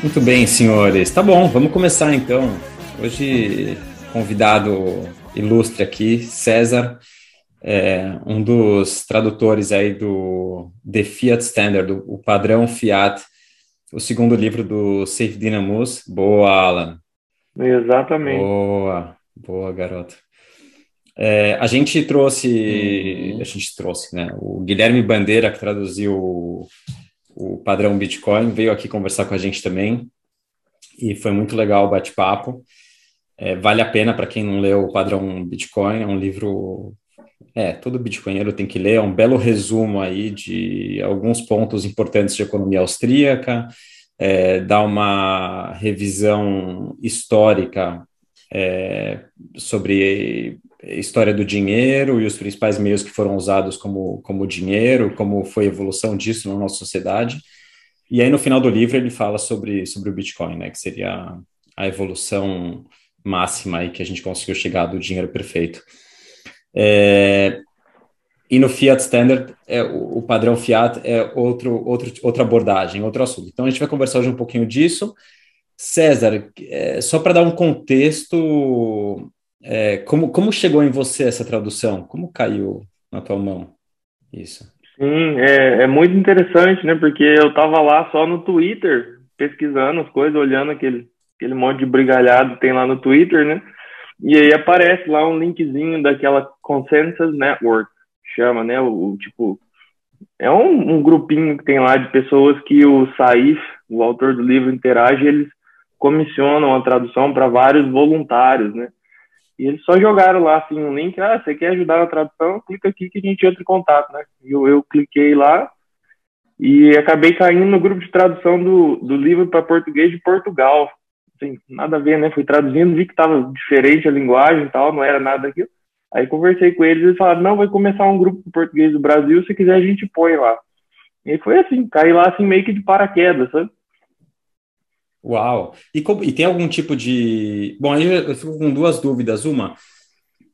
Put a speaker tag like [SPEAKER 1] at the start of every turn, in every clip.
[SPEAKER 1] Muito bem, senhores. Tá bom, vamos começar então. Hoje, convidado ilustre aqui, César, é um dos tradutores aí do The Fiat Standard, o padrão Fiat, o segundo livro do Safe Dynamus. Boa, Alan.
[SPEAKER 2] Exatamente.
[SPEAKER 1] Boa, boa, garoto. É, a gente trouxe, uhum. a gente trouxe, né? O Guilherme Bandeira, que traduziu o padrão Bitcoin, veio aqui conversar com a gente também. E foi muito legal o bate-papo. É, vale a pena para quem não leu o padrão Bitcoin, é um livro. É, todo bitcoinheiro tem que ler, é um belo resumo aí de alguns pontos importantes de economia austríaca, é, dá uma revisão histórica é, sobre história do dinheiro e os principais meios que foram usados como, como dinheiro, como foi a evolução disso na nossa sociedade. E aí, no final do livro, ele fala sobre, sobre o Bitcoin, né, que seria a evolução máxima aí que a gente conseguiu chegar do dinheiro perfeito. É, e no Fiat Standard, é, o, o, padrão Fiat é outro, outro, outra abordagem, outro assunto. Então, a gente vai conversar hoje um pouquinho disso. César, é, só para dar um contexto é, como, como chegou em você essa tradução? Como caiu na tua mão isso?
[SPEAKER 2] Sim, é, é muito interessante, né? Porque eu estava lá só no Twitter, pesquisando as coisas, olhando aquele, aquele monte de brigalhado que tem lá no Twitter, né? E aí aparece lá um linkzinho daquela Consensus Network, chama, né? O, o tipo, é um, um, grupinho que tem lá de pessoas que o Saif, o autor do livro, interage, eles comissionam a tradução para vários voluntários, né? E eles só jogaram lá assim um link, ah, você quer ajudar na tradução? Clica aqui que a gente entra em contato, né? E eu, eu cliquei lá e acabei caindo no grupo de tradução do, do livro para português de Portugal. Assim, nada a ver, né? Fui traduzindo, vi que estava diferente a linguagem e tal, não era nada daquilo. Aí conversei com eles e eles falaram, não, vai começar um grupo de português do Brasil, se quiser a gente põe lá. E foi assim, caí lá assim meio que de paraquedas, sabe?
[SPEAKER 1] Uau! E, e, tem algum tipo de. Bom, aí eu fico com duas dúvidas. Uma,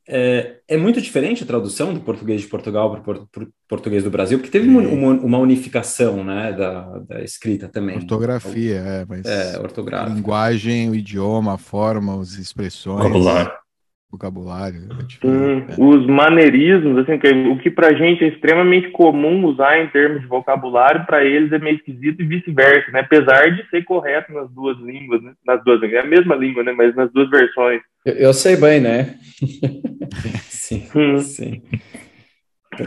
[SPEAKER 1] é, é muito diferente a tradução do português de Portugal para o português do Brasil, porque teve uma, uma, unificação né, da, da, escrita também.
[SPEAKER 3] Ortografia, é, mas.
[SPEAKER 1] É, ortográfica.
[SPEAKER 3] Linguagem, o idioma, a forma, as expressões.
[SPEAKER 4] Vocabulário
[SPEAKER 3] vocabulário.
[SPEAKER 2] É hum, os maneirismos, assim, que, o que pra gente é extremamente comum usar em termos de vocabulário, para eles é meio esquisito e vice-versa, né? Apesar de ser correto nas duas línguas, né? nas duas é a mesma língua, né? Mas nas duas versões.
[SPEAKER 5] Eu, eu sei bem, né?
[SPEAKER 1] sim, hum. sim.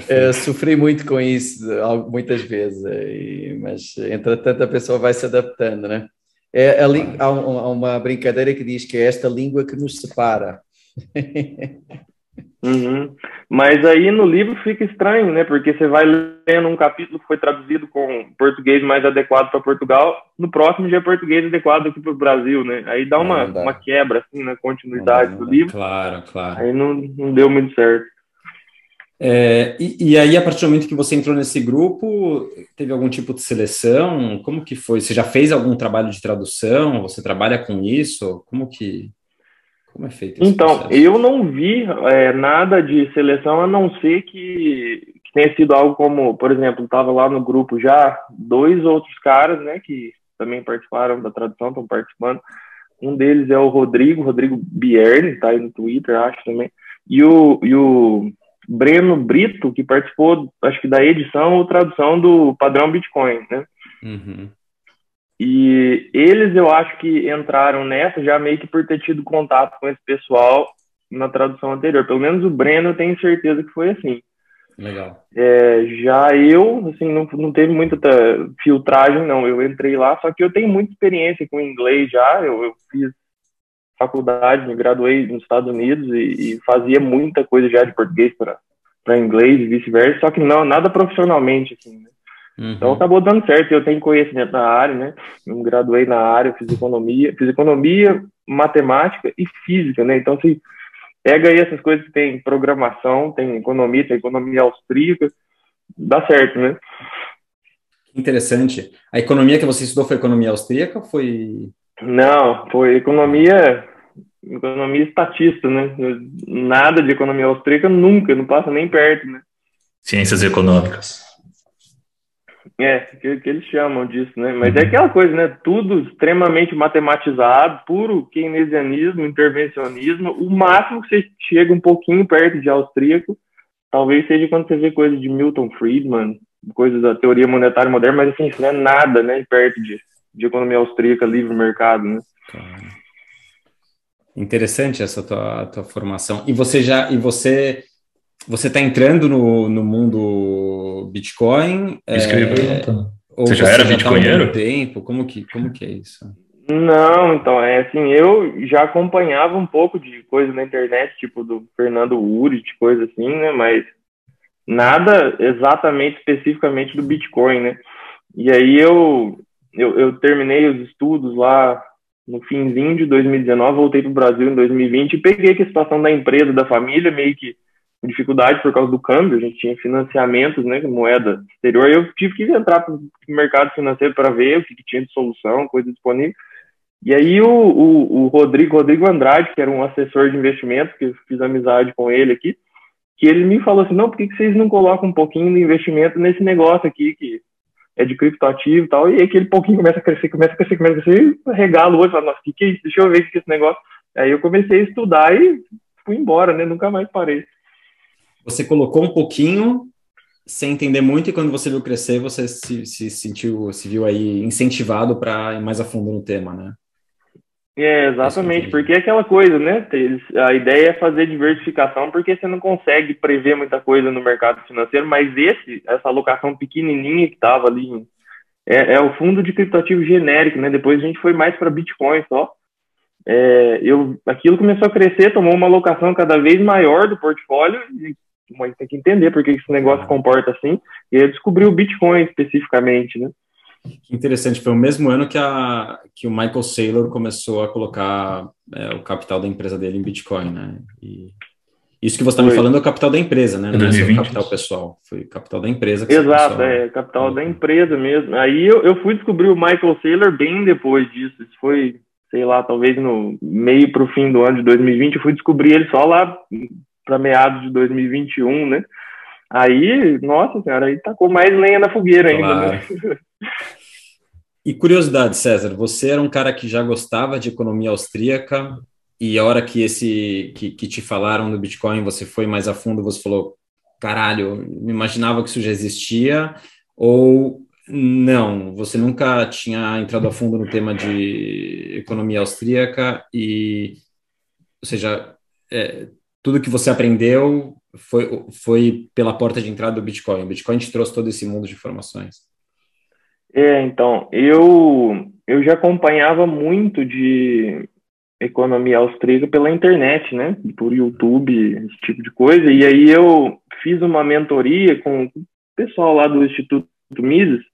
[SPEAKER 5] Eu sofri muito com isso muitas vezes, mas entretanto a pessoa vai se adaptando, né? É, há uma brincadeira que diz que é esta língua que nos separa.
[SPEAKER 2] Uhum. Mas aí no livro fica estranho, né? Porque você vai lendo um capítulo que foi traduzido com português mais adequado para Portugal, no próximo já é português adequado aqui para o Brasil, né? Aí dá uma, dá. uma quebra, assim, na continuidade do livro.
[SPEAKER 1] Claro, claro.
[SPEAKER 2] Aí não, não deu muito certo.
[SPEAKER 1] É, e, e, aí, a partir do momento que você entrou nesse grupo, teve algum tipo de seleção? Como que foi? Você já fez algum trabalho de tradução? Você trabalha com isso? Como que como é feito
[SPEAKER 2] esse Então, processo? eu não vi é, nada de seleção, a não ser que, que tenha sido algo como, por exemplo, estava lá no grupo já dois outros caras, né, que também participaram da tradução, estão participando. Um deles é o Rodrigo, Rodrigo Bierni, tá aí no Twitter, acho também. E o, e o Breno Brito, que participou, acho que da edição ou tradução do padrão Bitcoin, né? Uhum. E eles, eu acho que entraram nessa já meio que por ter tido contato com esse pessoal na tradução anterior. Pelo menos o Breno, eu tenho certeza que foi assim.
[SPEAKER 1] Legal.
[SPEAKER 2] É, já eu, assim, não, não teve muita filtragem, não. Eu entrei lá, só que eu tenho muita experiência com inglês já. Eu, eu fiz faculdade, me graduei nos Estados Unidos e, e fazia muita coisa já de português para inglês e vice-versa, só que não, nada profissionalmente, assim, né? Uhum. Então acabou dando certo. Eu tenho conhecimento na área, né? Eu me graduei na área, fiz economia, fiz economia, matemática e física, né? Então se pega aí essas coisas que tem programação, tem economia, tem economia austríaca, dá certo, né?
[SPEAKER 1] Interessante. A economia que você estudou foi economia austríaca ou foi?
[SPEAKER 2] Não, foi economia economia estatista, né? Nada de economia austríaca nunca, não passa nem perto, né?
[SPEAKER 4] Ciências econômicas.
[SPEAKER 2] É, que, que eles chamam disso, né? Mas é aquela coisa, né? Tudo extremamente matematizado, puro keynesianismo, intervencionismo. O máximo que você chega um pouquinho perto de austríaco, talvez seja quando você vê coisas de Milton Friedman, coisas da teoria monetária moderna, mas assim, isso não é nada, né? Perto de, de economia austríaca, livre mercado, né?
[SPEAKER 1] Interessante essa tua, tua formação. E você já, e você você está entrando no, no mundo Bitcoin?
[SPEAKER 4] Isso é, Ou você já era já tá bitcoinheiro?
[SPEAKER 1] Tá tempo? Como que, como que é isso?
[SPEAKER 2] Não, então, é assim, eu já acompanhava um pouco de coisa na internet, tipo do Fernando Urit, coisa assim, né, mas nada exatamente, especificamente do Bitcoin, né, e aí eu, eu, eu terminei os estudos lá no finzinho de 2019, voltei para o Brasil em 2020 e peguei a situação da empresa, da família, meio que dificuldade por causa do câmbio, a gente tinha financiamentos, né, moeda exterior, eu tive que entrar para o mercado financeiro para ver o que, que, tinha de solução, coisa disponível. E aí o, o, o, Rodrigo, Rodrigo Andrade, que era um assessor de investimento, que eu fiz amizade com ele aqui, que ele me falou assim, não, por que, que vocês não colocam um pouquinho de investimento nesse negócio aqui, que é de criptoativo e tal, e aquele pouquinho começa a crescer, começa a crescer, começa a crescer, regalo hoje, fala, nossa, o que, que é isso? Deixa eu ver o que é esse negócio. Aí eu comecei a estudar e fui embora, né, nunca mais parei
[SPEAKER 1] você colocou um pouquinho sem entender muito e quando você viu crescer, você se, se sentiu, se viu aí incentivado para ir mais a fundo no tema, né?
[SPEAKER 2] É, exatamente, porque é aquela coisa, né? A ideia é fazer diversificação porque você não consegue prever muita coisa no mercado financeiro, mas esse, essa alocação pequenininha que estava ali, é, é, o fundo de criptoativo genérico, né? Depois a gente foi mais para Bitcoin só. É, eu, aquilo começou a crescer, tomou uma alocação cada vez maior do portfólio e mas tem que entender por que esse negócio comporta assim. E aí descobriu o Bitcoin especificamente, né?
[SPEAKER 1] Que interessante, foi o mesmo ano que, a, que o Michael Saylor começou a colocar é, o capital da empresa dele em Bitcoin, né? E isso que você está me falando é o capital da empresa, né? Não é o capital pessoal, foi o capital da empresa.
[SPEAKER 2] Exato, é capital da empresa mesmo. Aí eu, eu fui descobrir o Michael Saylor bem depois disso. Isso foi, sei lá, talvez no meio para o fim do ano de 2020. Eu fui descobrir ele só lá para meados de 2021, né? Aí, nossa senhora, aí tacou mais lenha na fogueira ainda. Né?
[SPEAKER 1] E curiosidade, César, você era um cara que já gostava de economia austríaca e a hora que esse que, que te falaram do Bitcoin, você foi mais a fundo, você falou, caralho, imaginava que isso já existia ou não, você nunca tinha entrado a fundo no tema de economia austríaca e, ou seja, é, tudo que você aprendeu foi, foi pela porta de entrada do Bitcoin. O Bitcoin te trouxe todo esse mundo de informações.
[SPEAKER 2] É, então, eu, eu já acompanhava muito de economia austríaca pela internet, né? Por YouTube, esse tipo de coisa. E aí eu fiz uma mentoria com o pessoal lá do Instituto Mises,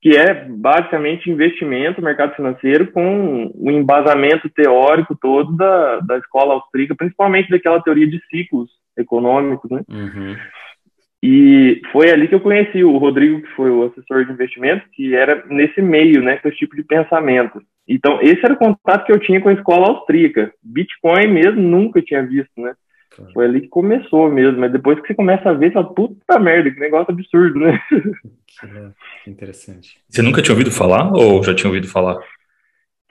[SPEAKER 2] que é basicamente investimento, mercado financeiro, com o embasamento teórico todo da, da escola austríaca, principalmente daquela teoria de ciclos econômicos, né? Uhum. E foi ali que eu conheci o Rodrigo, que foi o assessor de investimento, que era nesse meio, né, com esse tipo de pensamento. Então, esse era o contato que eu tinha com a escola austríaca. Bitcoin mesmo nunca tinha visto, né? Foi ali que começou mesmo, mas depois que você começa a ver, você fala, puta merda, que negócio absurdo, né?
[SPEAKER 1] Que interessante.
[SPEAKER 4] Você nunca tinha ouvido falar ou já tinha ouvido falar?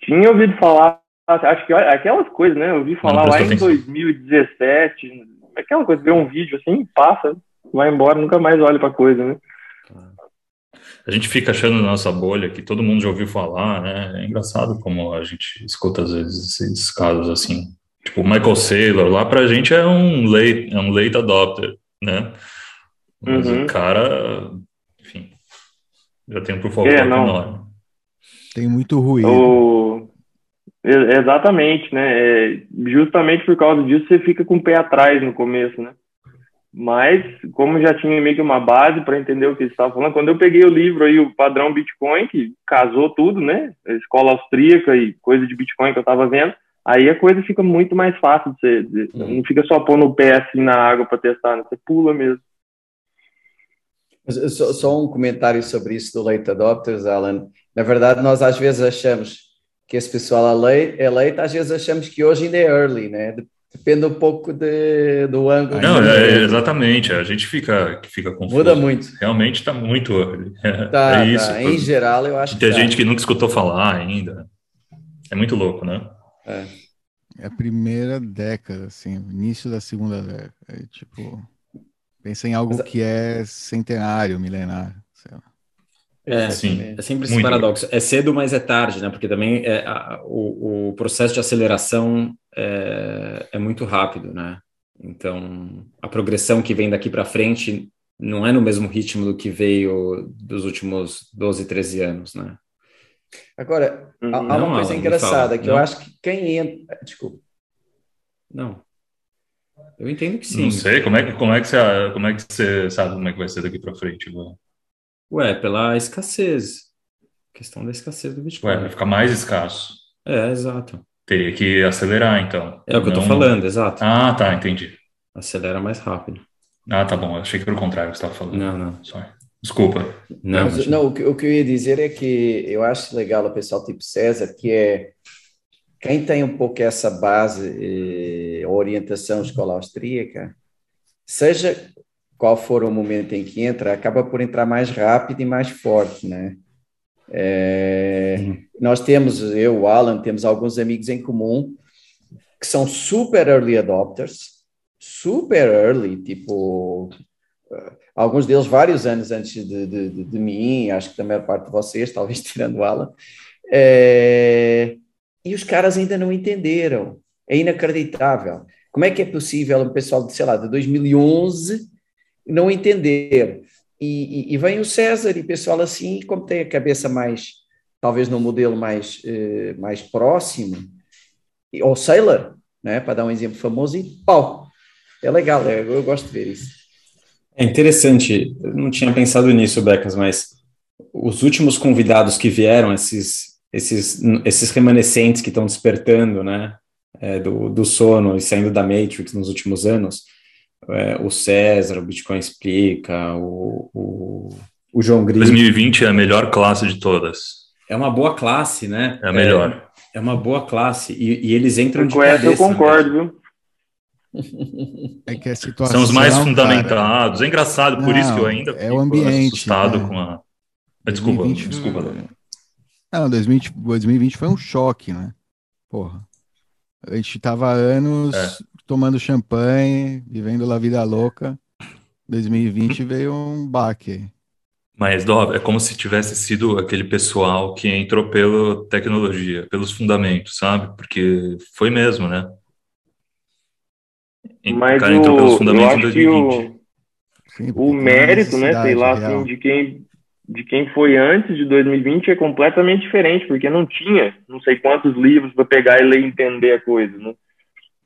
[SPEAKER 2] Tinha ouvido falar, acho que aquelas coisas, né? Eu ouvi falar lá em atenção. 2017, aquela coisa, ver um vídeo assim, passa, vai embora, nunca mais olha pra coisa, né?
[SPEAKER 4] A gente fica achando na nossa bolha que todo mundo já ouviu falar, né? É engraçado como a gente escuta às vezes esses casos assim. Tipo, Michael Saylor, lá pra gente é um late, é um late adopter, né? Mas uhum. o cara, enfim, já tem um of é, enorme.
[SPEAKER 3] Tem muito ruído.
[SPEAKER 2] O... Exatamente, né? É, justamente por causa disso você fica com o pé atrás no começo, né? Mas, como já tinha meio que uma base para entender o que estava falando, quando eu peguei o livro aí, o padrão Bitcoin, que casou tudo, né? A escola austríaca e coisa de Bitcoin que eu estava vendo, aí a coisa fica muito mais fácil de você. De, hum. Não fica só pondo o pé assim na água para testar, né? você pula mesmo.
[SPEAKER 5] Só, só, um comentário sobre isso do late adopters, Alan. Na verdade, nós às vezes achamos que esse pessoal é late, é late às vezes achamos que hoje ainda é early, né? Depende um pouco de, do ângulo.
[SPEAKER 4] Não, é, exatamente. A gente fica, fica confuso.
[SPEAKER 5] Muda muito.
[SPEAKER 4] Realmente está muito.
[SPEAKER 5] É, tá, é isso. Tá. Em geral, eu acho
[SPEAKER 4] Tem
[SPEAKER 5] que.
[SPEAKER 4] Tem gente tá. que nunca escutou falar ainda. É muito louco, né?
[SPEAKER 3] É. É a primeira década, assim, início da segunda década. É, tipo, pensa em algo Mas... que é centenário, milenário, sei lá.
[SPEAKER 1] É, Sim, é sempre esse Muito paradoxo. É cedo, mas é tarde, né? Porque também é, a, o, o, processo de aceleração é, é, muito rápido, né? Então, a progressão que vem daqui para frente não é no mesmo ritmo do que veio dos últimos 12, 13 anos, né?
[SPEAKER 5] Agora, há, não, há uma coisa engraçada que não. eu acho que quem entra. Desculpa.
[SPEAKER 1] Não. Eu entendo que sim.
[SPEAKER 4] Não sei, como é que, como é que, você, como é que você sabe como é que vai ser daqui para frente?
[SPEAKER 1] Ué, pela escassez. questão da escassez do Bitcoin.
[SPEAKER 4] Ué, vai ficar mais escasso.
[SPEAKER 1] É, exato.
[SPEAKER 4] Teria que acelerar, então.
[SPEAKER 1] É o que Não... eu tô falando, exato.
[SPEAKER 4] Ah, tá, entendi.
[SPEAKER 1] Acelera mais rápido.
[SPEAKER 4] Ah, tá bom. Eu achei que era o contrário que você estava falando.
[SPEAKER 1] Não, não.
[SPEAKER 4] Sorry. Desculpa.
[SPEAKER 5] Não, Mas, não o, que, o que eu ia dizer é que eu acho legal o pessoal tipo César, que é quem tem um pouco essa base, eh, orientação escola austríaca, seja qual for o momento em que entra, acaba por entrar mais rápido e mais forte, né? É. Nós temos, eu, o Alan, temos alguns amigos em comum que são super early adopters, super early, tipo, alguns deles vários anos antes de, de, de, de mim, acho que da maior parte de vocês, talvez tirando o Alan, é, e os caras ainda não entenderam, é inacreditável. Como é que é possível um pessoal de, sei lá, de 2011 não entender. E, e, e, vem o César e pessoal assim, como tem a cabeça mais, talvez num modelo mais, eh, mais próximo, ou Sailor, né, para dar um exemplo famoso, e pau. É legal, é, eu gosto de ver isso.
[SPEAKER 1] É interessante, eu não tinha pensado nisso, Becas, mas os últimos convidados que vieram, esses, esses, esses remanescentes que estão despertando, né, é, do, do sono e saindo da Matrix nos últimos anos, é, o César, o Bitcoin Explica, o, o, o João Grito.
[SPEAKER 4] 2020 é a melhor classe de todas.
[SPEAKER 1] É uma boa classe, né?
[SPEAKER 4] É a melhor.
[SPEAKER 1] É, é uma boa classe. E, e eles entram
[SPEAKER 2] eu
[SPEAKER 1] de cabeça.
[SPEAKER 2] Eu concordo, viu?
[SPEAKER 3] É que a situação,
[SPEAKER 4] São os mais fundamentados. Cara... É engraçado, por Não, isso que eu ainda
[SPEAKER 3] é o ambiente,
[SPEAKER 4] assustado né? com a. Desculpa, 2020, desculpa.
[SPEAKER 3] Não, 2020, 2020 foi um choque, né? Porra. A gente tava anos é tomando champanhe, vivendo a vida louca. 2020 veio um baque.
[SPEAKER 4] Mas, Dó, é como se tivesse sido aquele pessoal que entrou pela tecnologia, pelos fundamentos, sabe? Porque foi mesmo, né?
[SPEAKER 2] Mas o cara entrou pelos fundamentos em 2020. O, Sim, o mérito, né, sei lá, assim, de quem, de quem foi antes de 2020 é completamente diferente, porque não tinha não sei quantos livros para pegar e ler e entender a coisa, né?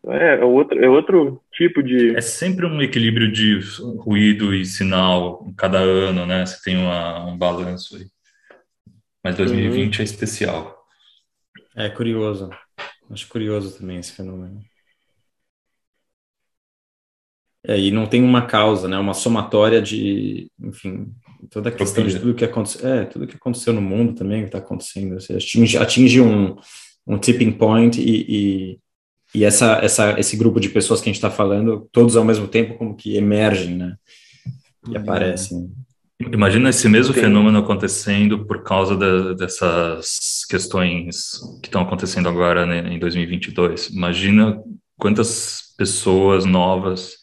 [SPEAKER 2] É, é, outro, é outro tipo de.
[SPEAKER 4] É sempre um equilíbrio de ruído e sinal em cada ano, né? Você tem uma, um balanço aí. Mas 2020 uhum. é especial.
[SPEAKER 1] É curioso. Acho curioso também esse fenômeno. É, e não tem uma causa, né? Uma somatória de, enfim, toda a questão de tudo que aconteceu, é, tudo que aconteceu no mundo também que está acontecendo. Você atinge, atinge um, um tipping point e, e e essa, essa, esse grupo de pessoas que a gente está falando, todos ao mesmo tempo, como que emergem, né? E uhum. aparecem.
[SPEAKER 4] Imagina esse mesmo Tem. fenômeno acontecendo por causa de, dessas questões que estão acontecendo agora né, em 2022. Imagina quantas pessoas novas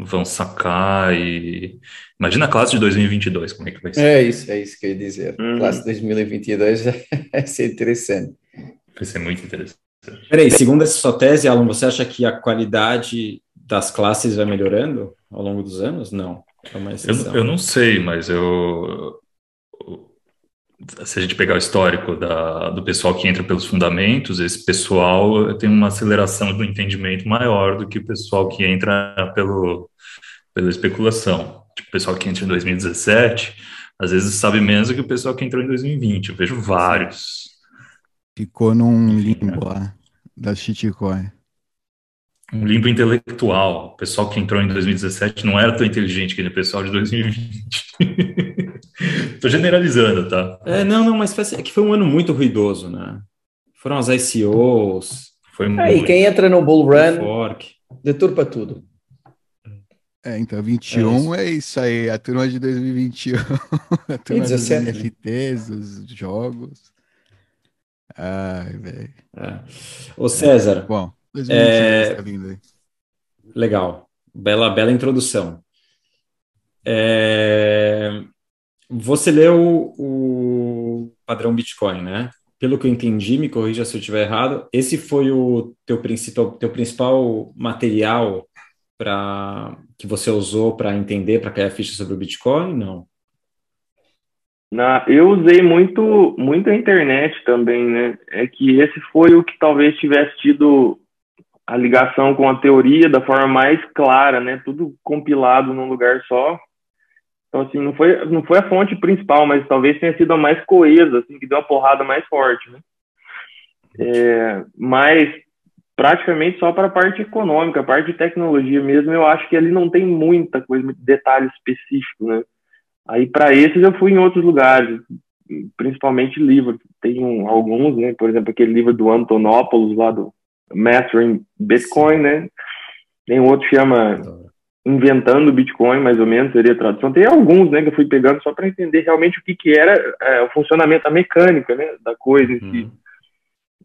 [SPEAKER 4] vão sacar e imagina a classe de 2022 como é que vai ser.
[SPEAKER 5] É isso, é isso que eu ia dizer. Uhum. Classe de 2022 vai ser interessante.
[SPEAKER 4] Vai ser muito interessante.
[SPEAKER 1] Peraí, segundo essa sua tese, Alan, você acha que a qualidade das classes vai melhorando ao longo dos anos? Não.
[SPEAKER 4] É uma eu, eu não sei, mas eu. Se a gente pegar o histórico da, do pessoal que entra pelos fundamentos, esse pessoal tem uma aceleração do entendimento maior do que o pessoal que entra pelo, pela especulação. Tipo, o pessoal que entra em 2017, às vezes sabe menos do que o pessoal que entrou em 2020. Eu vejo vários.
[SPEAKER 3] Ficou num limbo lá da shitcoin.
[SPEAKER 4] Um limbo intelectual. O pessoal que entrou em 2017 não era tão inteligente que o pessoal de 2020. Tô generalizando, tá?
[SPEAKER 1] É, não, não, mas é que foi um ano muito ruidoso, né? Foram as ICOs.
[SPEAKER 5] Foi é, muito. e quem entra no bull run fork. deturpa tudo.
[SPEAKER 3] É, então 21 é isso. é isso aí, a turma de 2021. a turma dos NFTs, dos jogos. Ai, velho.
[SPEAKER 1] É. Ô César.
[SPEAKER 3] Bom, 2022 é... tá vindo aí.
[SPEAKER 1] Legal. Bela, bela introdução. É... Você leu o padrão Bitcoin, né? Pelo que eu entendi, me corrija se eu estiver errado, esse foi o teu principal, teu principal material para que você usou para entender, para criar ficha sobre o Bitcoin? Não.
[SPEAKER 2] Na, eu usei muito, muito a internet também, né? É que esse foi o que talvez tivesse tido a ligação com a teoria da forma mais clara, né? Tudo compilado num lugar só. Então, assim, não foi, não foi a fonte principal, mas talvez tenha sido a mais coesa, assim, que deu a porrada mais forte, né? É, mas praticamente só para a parte econômica, a parte de tecnologia mesmo, eu acho que ali não tem muita coisa, muito detalhe específico, né? Aí para esses eu fui em outros lugares, principalmente livros. Tem um, alguns, né? Por exemplo, aquele livro do Antonopoulos lá do Mastering Bitcoin, né? Tem outro que chama Inventando Bitcoin, mais ou menos, seria a tradução. Tem alguns, né, que eu fui pegando só para entender realmente o que, que era é, o funcionamento, a mecânica, né, da coisa em si. Uhum.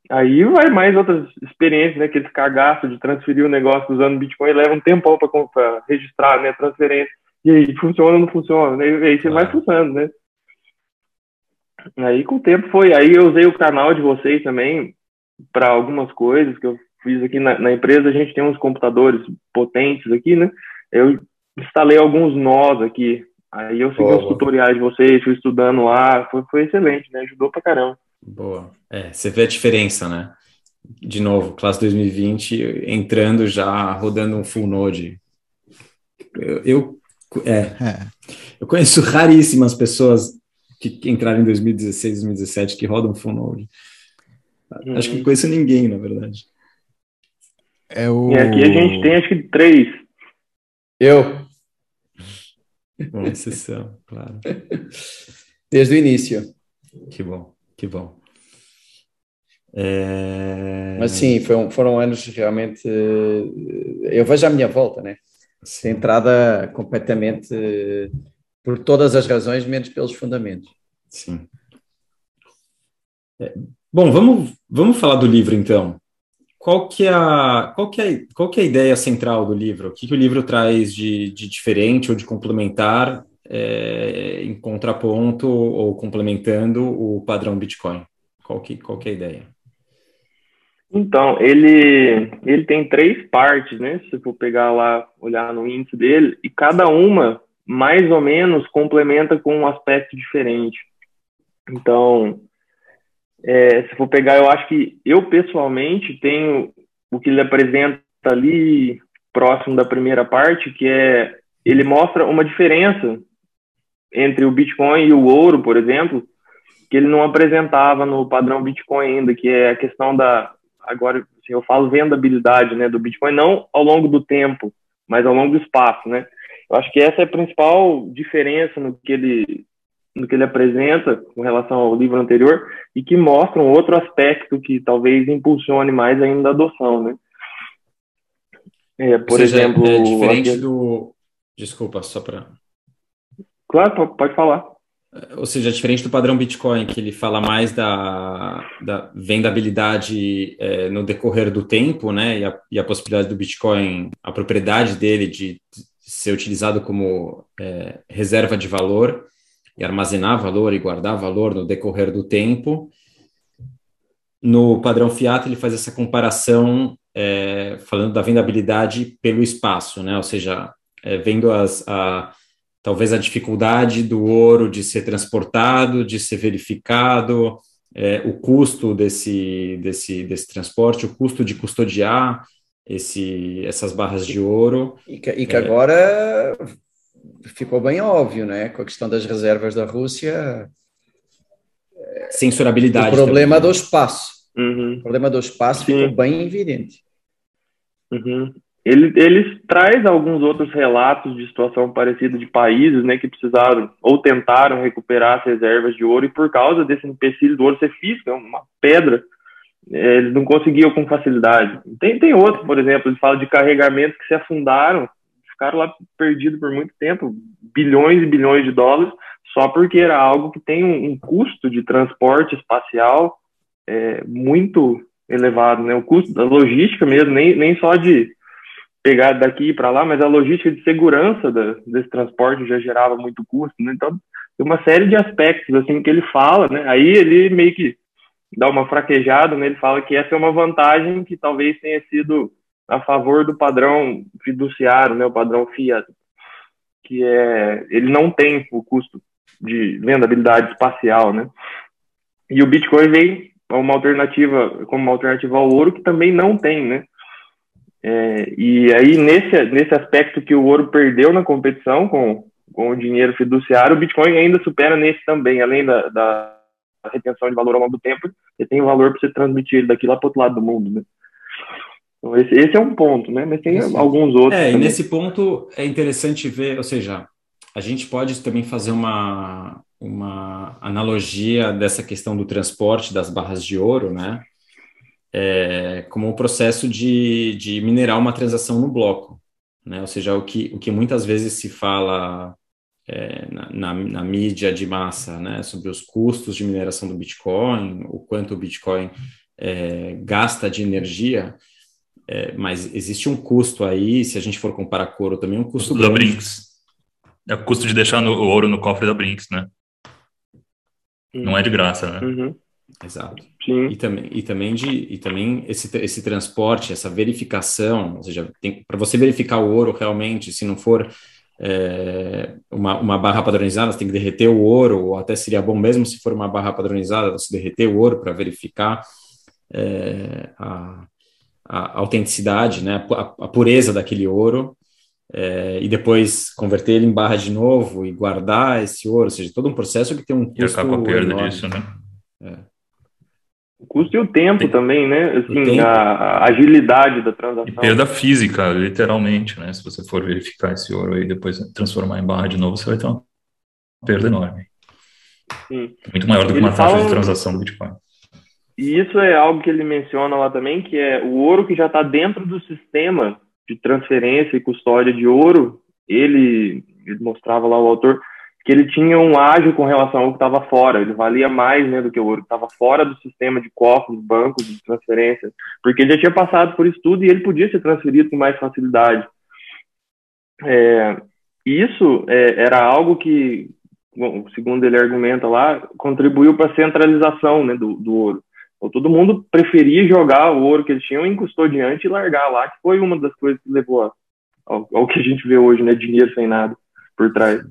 [SPEAKER 2] Aí vai mais outras experiências, né? Aqueles cagaços de transferir o negócio usando Bitcoin leva um tempão para registrar, né? Transferência. E aí, funciona ou não funciona? Né? E aí você vai funcionando, né? Aí com o tempo foi. Aí eu usei o canal de vocês também para algumas coisas que eu fiz aqui na, na, empresa. A gente tem uns computadores potentes aqui, né? Eu instalei alguns nós aqui. Aí eu segui os tutoriais de vocês, fui estudando lá. Foi, foi excelente, né? Ajudou pra caramba.
[SPEAKER 1] Boa. É, você vê a diferença, né? De novo, classe 2020 entrando já, rodando um full node. Eu, eu, é, é. eu conheço raríssimas pessoas que entraram em 2016, 2017 que rodam full node. Uhum. Acho que não conheço ninguém, na verdade.
[SPEAKER 2] É o... E aqui a gente tem acho que três.
[SPEAKER 5] Eu.
[SPEAKER 1] Uma exceção, claro.
[SPEAKER 5] Desde o início.
[SPEAKER 1] Que bom. Que bom. É...
[SPEAKER 5] Mas sim, foram, foram anos realmente. Eh, eu vejo à minha volta, né? Sim. Entrada completamente por todas as razões, menos pelos fundamentos.
[SPEAKER 1] Sim. É, bom, vamos, vamos falar do livro então. Qual que, é a, qual, que é, qual que é a ideia central do livro? O que, que o livro traz de, de diferente ou de complementar é, em contraponto ou complementando o padrão Bitcoin? Qual que, qual que é a ideia?
[SPEAKER 2] Então, ele, ele tem três partes, né? Se for pegar lá, olhar no índice dele, e cada uma, mais ou menos, complementa com um aspecto diferente. Então, é, se for pegar, eu acho que eu, pessoalmente, tenho o que ele apresenta ali, próximo da primeira parte, que é, ele mostra uma diferença entre o Bitcoin e o ouro, por exemplo, que ele não apresentava no padrão Bitcoin ainda, que é a questão da agora assim, eu falo vendabilidade, né, do Bitcoin não ao longo do tempo, mas ao longo do espaço, né? Eu acho que essa é a principal diferença no que ele no que ele apresenta com relação ao livro anterior e que mostra um outro aspecto que talvez impulsione mais ainda a adoção, né?
[SPEAKER 1] É, por seja, exemplo, é diferente aqui... do desculpa só para
[SPEAKER 2] Claro, pode falar.
[SPEAKER 1] Ou seja, diferente do padrão Bitcoin, que ele fala mais da, da vendabilidade é, no decorrer do tempo, né? E a, e a, possibilidade do Bitcoin, a propriedade dele de ser utilizado como é, reserva de valor e armazenar valor e guardar valor no decorrer do tempo. No padrão Fiat, ele faz essa comparação é, falando da vendabilidade pelo espaço, né? Ou seja, é, vendo as. A, talvez a dificuldade do ouro de ser transportado, de ser verificado, é, o custo desse, desse, desse transporte, o custo de custodiar esse, essas barras de ouro.
[SPEAKER 5] E que, e que agora ficou bem óbvio, né? Com a questão das reservas da Rússia.
[SPEAKER 1] Censurabilidade.
[SPEAKER 5] O problema também. do espaço. Uhum. O problema do espaço Sim. ficou bem evidente.
[SPEAKER 2] Uhum. Ele, eles traz alguns outros relatos de situação parecida de países, né, que precisaram ou tentaram recuperar as reservas de ouro e por causa desse empecilho do ouro ser físico, é uma pedra, é, eles não conseguiam com facilidade. Tem, tem outros, por exemplo, eles falam de carregamentos que se afundaram, ficaram lá perdidos por muito tempo, bilhões e bilhões de dólares, só porque era algo que tem um, um custo de transporte espacial é, muito elevado, né? O custo da logística mesmo, nem, nem só de pegar daqui para lá, mas a logística de segurança da, desse transporte já gerava muito custo, né? Então, tem uma série de aspectos assim que ele fala, né? Aí ele meio que dá uma fraquejada, né? Ele fala que essa é uma vantagem que talvez tenha sido a favor do padrão fiduciário, né? O padrão Fiat, que é ele não tem o custo de vendabilidade espacial, né? E o Bitcoin vem uma alternativa como uma alternativa ao ouro que também não tem, né? É, e aí nesse nesse aspecto que o ouro perdeu na competição com com o dinheiro fiduciário, o Bitcoin ainda supera nesse também, além da, da retenção de valor ao longo do tempo, ele tem valor para você transmitir ele daqui lá para outro lado do mundo, né? Então, esse, esse é um ponto, né? Mas tem esse, alguns outros.
[SPEAKER 1] É, também. e nesse ponto é interessante ver, ou seja, a gente pode também fazer uma, uma analogia dessa questão do transporte das barras de ouro, né? É, como o processo de, de minerar uma transação no bloco, né? Ou seja, o que, o que muitas vezes se fala é, na, na, na, mídia de massa, né, sobre os custos de mineração do Bitcoin, o quanto o Bitcoin é, gasta de energia, é, mas existe um custo aí, se a gente for comparar com ouro também, um custo
[SPEAKER 4] da Brinks. É o custo de deixar no, o ouro no cofre da Brinks, né? Não é de graça, né?
[SPEAKER 2] Uhum.
[SPEAKER 1] Exato. Sim. E também, e também, de, e também esse, esse transporte, essa verificação, ou seja, para você verificar o ouro realmente, se não for é, uma, uma barra padronizada, você tem que derreter o ouro, ou até seria bom mesmo se for uma barra padronizada, você derreter o ouro para verificar é, a, a, autenticidade, né, a, a, pureza daquele ouro, é, e depois converter ele em barra de novo e guardar esse ouro, ou seja, todo um processo que tem um custo
[SPEAKER 4] e com a perda enorme. disso, né?
[SPEAKER 2] É. O custo e o tempo Tem, também, né? Assim, a, a, agilidade da transação. E
[SPEAKER 4] perda física, literalmente, né? Se você for verificar esse ouro e depois transformar em barra de novo, você vai ter uma perda enorme. Sim. Muito maior do que uma taxa de transação do Bitcoin.
[SPEAKER 2] E isso é algo que ele menciona lá também, que é o ouro que já está dentro do sistema de transferência e custódia de ouro. Ele, ele mostrava lá o autor que ele tinha um ágio com relação ao que estava fora, ele valia mais né, do que o ouro, estava fora do sistema de cofres, bancos, de transferência, porque ele já tinha passado por isso tudo e ele podia ser transferido com mais facilidade. É, isso é, era algo que, bom, segundo ele argumenta lá, contribuiu para a centralização né, do, do ouro. Então, todo mundo preferia jogar o ouro que eles tinham em custodiante e largar lá, que foi uma das coisas que levou ao, ao que a gente vê hoje, né, dinheiro sem nada por trás.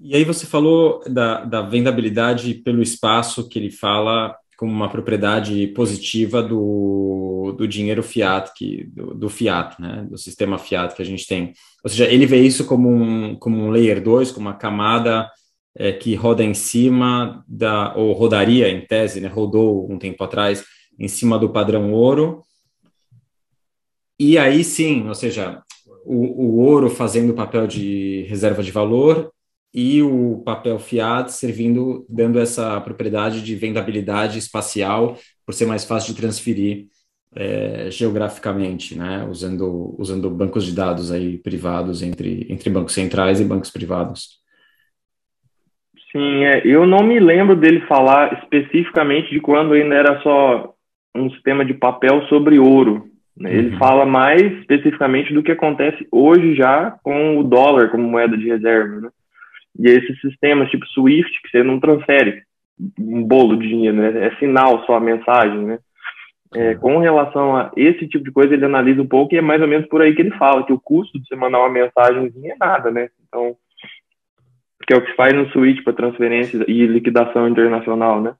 [SPEAKER 1] E aí você falou da, da vendabilidade pelo espaço que ele fala como uma propriedade positiva do, do dinheiro fiat, que, do, do, fiat, né, do sistema fiat que a gente tem. Ou seja, ele vê isso como um, como um layer 2, como uma camada é, que roda em cima da, ou rodaria em tese, né, rodou um tempo atrás, em cima do padrão ouro. E aí sim, ou seja, o, o ouro fazendo o papel de reserva de valor e o papel fiat servindo, dando essa propriedade de vendabilidade espacial, por ser mais fácil de transferir é, geograficamente, né, usando, usando bancos de dados aí privados entre, entre bancos centrais e bancos privados.
[SPEAKER 2] Sim, é, eu não me lembro dele falar especificamente de quando ainda era só um sistema de papel sobre ouro. Né? Ele uhum. fala mais especificamente do que acontece hoje já com o dólar como moeda de reserva. Né? E esses sistemas tipo Swift, que você não transfere um bolo de dinheiro, né? é sinal só a mensagem, né? É, com relação a esse tipo de coisa, ele analisa um pouco e é mais ou menos por aí que ele fala, que o custo de você mandar uma mensagenzinha é nada, né? Então, que é o que faz no Switch para transferência e liquidação internacional, né?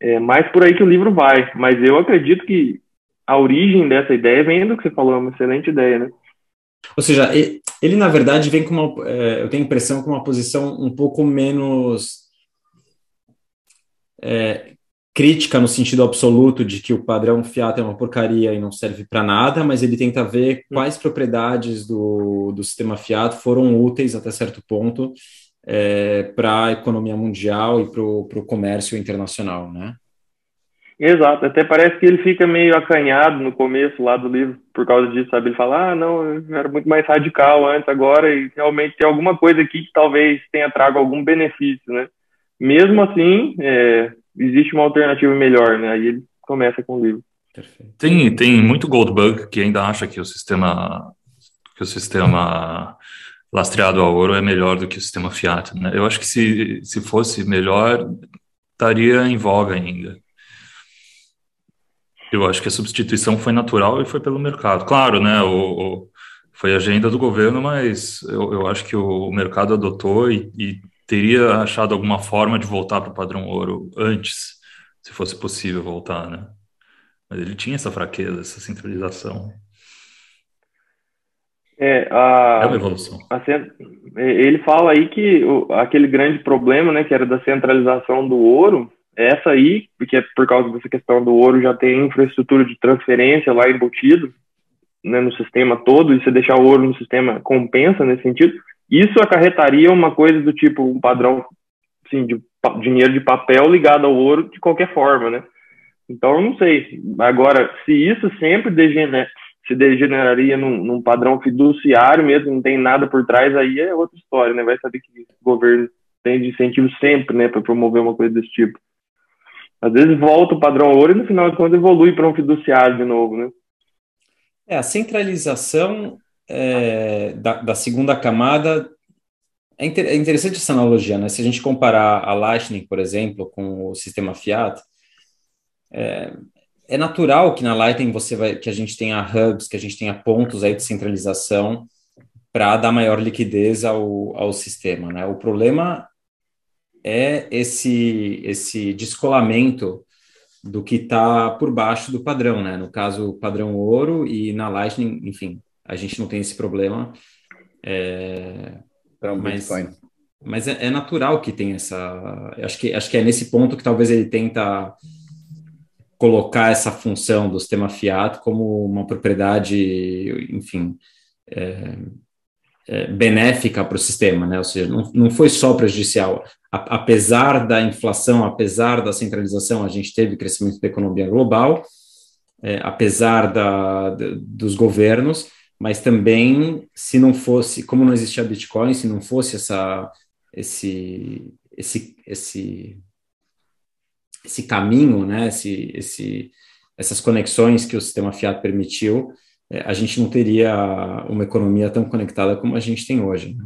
[SPEAKER 2] É mais por aí que o livro vai, mas eu acredito que a origem dessa ideia vem do que você falou, é uma excelente ideia, né?
[SPEAKER 1] Ou seja, ele, na verdade vem com uma, é, eu tenho a impressão com uma posição um pouco menos é, crítica no sentido absoluto de que o padrão Fiat é uma porcaria e não serve para nada, mas ele tenta ver hum. quais propriedades do, do sistema Fiat foram úteis até certo ponto é, para a economia mundial e para o comércio internacional, né?
[SPEAKER 2] Exato, até parece que ele fica meio acanhado no começo lá do livro, por causa disso, sabe? Ele fala, ah, não, eu era muito mais radical antes, agora, e realmente tem alguma coisa aqui que talvez tenha trago algum benefício, né? Mesmo assim, é, existe uma alternativa melhor, né? Aí ele começa com o livro.
[SPEAKER 4] Tem, tem muito Goldbug que ainda acha que o sistema que o sistema lastreado a ouro é melhor do que o sistema Fiat, né? Eu acho que se, se fosse melhor, estaria em voga ainda. Eu acho que a substituição foi natural e foi pelo mercado. Claro, né? O, o foi agenda do governo, mas eu, eu acho que o, o mercado adotou e, e, teria achado alguma forma de voltar para o padrão ouro antes, se fosse possível voltar, né? Mas ele tinha essa fraqueza, essa centralização.
[SPEAKER 2] É, a,
[SPEAKER 4] é uma evolução.
[SPEAKER 2] A, ele fala aí que o, aquele grande problema, né, que era da centralização do ouro, essa aí, porque é por causa dessa questão do ouro já tem infraestrutura de transferência lá embutido né, no sistema todo, e você deixar o ouro no sistema compensa nesse sentido. Isso acarretaria uma coisa do tipo um padrão assim, de dinheiro de papel ligado ao ouro de qualquer forma, né? Então, eu não sei. Agora, se isso sempre se degeneraria num, num, padrão fiduciário mesmo, não tem nada por trás, aí é outra história, né? Vai saber que o governo tem de incentivo sempre, né, para promover uma coisa desse tipo. Às vezes volta o padrão ouro e no final de contas evolui para um fiduciário de novo, né?
[SPEAKER 1] É, a centralização é, da, da, segunda camada é, inter, é, interessante essa analogia, né? Se a gente comparar a Lightning, por exemplo, com o sistema Fiat, é, é natural que na Lightning você vai, que a gente tenha hubs, que a gente tenha pontos aí de centralização para dar maior liquidez ao, ao sistema, né? O problema é esse, esse descolamento do que está por baixo do padrão, né? No caso, padrão ouro e na Lightning, enfim, a gente não tem esse problema. É,
[SPEAKER 5] um mas, Bitcoin.
[SPEAKER 1] Mas é, é, natural que tenha essa. Acho que, acho que é nesse ponto que talvez ele tenta colocar essa função do sistema Fiat como uma propriedade, enfim, é, é, benéfica para o sistema, né? Ou seja, não, não foi só prejudicial. A, apesar da inflação, apesar da centralização, a gente teve crescimento da economia global, é, apesar da, da, dos governos, mas também, se não fosse, como não existia Bitcoin, se não fosse essa, esse, esse, esse, esse caminho, né? Esse, esse, essas conexões que o sistema Fiat permitiu, é, a gente não teria uma economia tão conectada como a gente tem hoje. Né?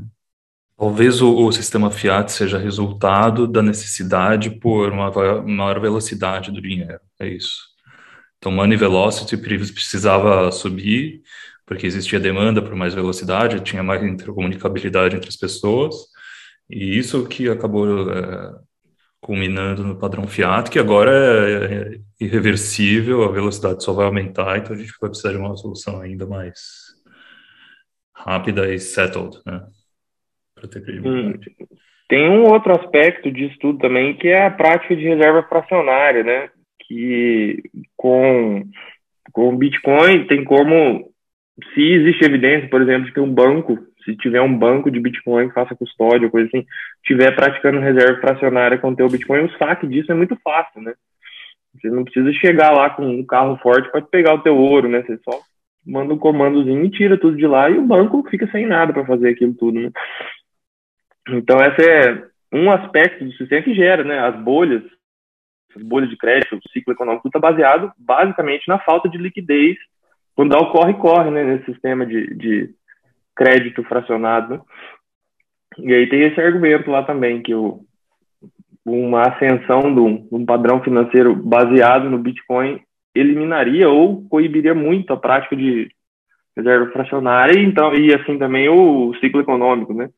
[SPEAKER 4] Talvez o, o, sistema Fiat seja resultado da necessidade por uma maior velocidade do dinheiro, é isso. Então, money velocity precisava subir, porque existia demanda por mais velocidade, tinha mais intercomunicabilidade entre as pessoas, e isso que acabou é, culminando no padrão Fiat, que agora é, é irreversível, a velocidade só vai aumentar, então a gente vai precisar de uma solução ainda mais rápida e settled, né? Para ter credibilidade.
[SPEAKER 2] Hum. Tem um outro aspecto disso tudo também, que é a prática de reserva fracionária, né? Que com, com o Bitcoin tem como, se existe evidência, por exemplo, de que um banco se tiver um banco de Bitcoin que faça custódia, coisa assim, tiver praticando reserva fracionária com o teu Bitcoin, o saque disso é muito fácil, né? Você não precisa chegar lá com um carro forte para pegar o teu ouro, né? Você só manda um comandozinho e tira tudo de lá e o banco fica sem nada para fazer aquilo tudo, né? Então, esse é um aspecto do sistema que gera, né? As bolhas, as bolhas de crédito, o ciclo econômico, tudo está baseado basicamente na falta de liquidez quando dá o corre-corre, né? Nesse sistema de, de crédito fracionado. E aí tem esse argumento lá também, que o, uma ascensão de um, um padrão financeiro baseado no Bitcoin eliminaria ou coibiria muito a prática de reserva fracionária e, então, e assim também o ciclo econômico, né?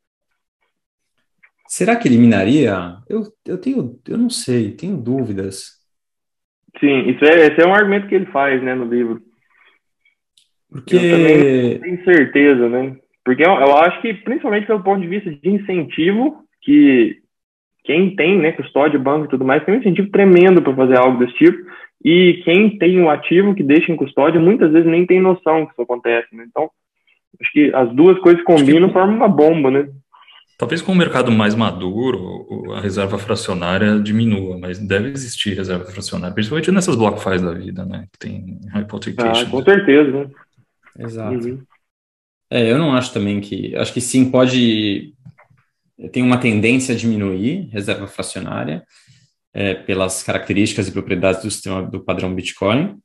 [SPEAKER 1] Será que eliminaria? Eu, eu tenho, eu não sei, tenho dúvidas.
[SPEAKER 2] Sim, isso é, esse é um argumento que ele faz, né, no livro.
[SPEAKER 1] Porque eu
[SPEAKER 2] também não tenho certeza, né? Porque eu, eu, acho que, principalmente pelo ponto de vista de incentivo, que quem tem né, custódia, banco e tudo mais, tem um incentivo tremendo para fazer algo desse tipo. E quem tem um ativo que deixa em custódia, muitas vezes nem tem noção que isso acontece. Né? Então, acho que as duas coisas combinam, formam uma bomba, né?
[SPEAKER 4] Talvez com o mercado mais maduro, a reserva fracionária diminua, mas deve existir reserva fracionária, principalmente nessas BlockFi's da vida, né? Que tem hypothecation.
[SPEAKER 2] Ah, com certeza, né?
[SPEAKER 1] Exato. Uhum. É, eu não acho também que. Acho que sim, pode. Tem uma tendência a diminuir reserva fracionária é, pelas características e propriedades do sistema do padrão Bitcoin,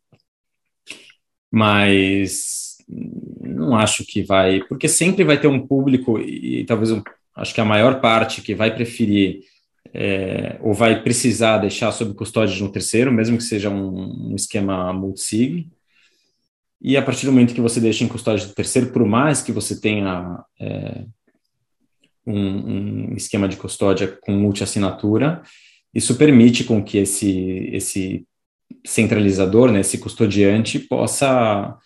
[SPEAKER 1] mas não acho que vai, porque sempre vai ter um público e talvez um, acho que a maior parte que vai preferir é, ou vai precisar deixar sob custódia de um terceiro, mesmo que seja um, um esquema multisig. E a partir do momento que você deixa em custódia do terceiro, por mais que você tenha é, um, um, esquema de custódia com multi-assinatura, isso permite com que esse, esse centralizador, né, esse custodiante, possa,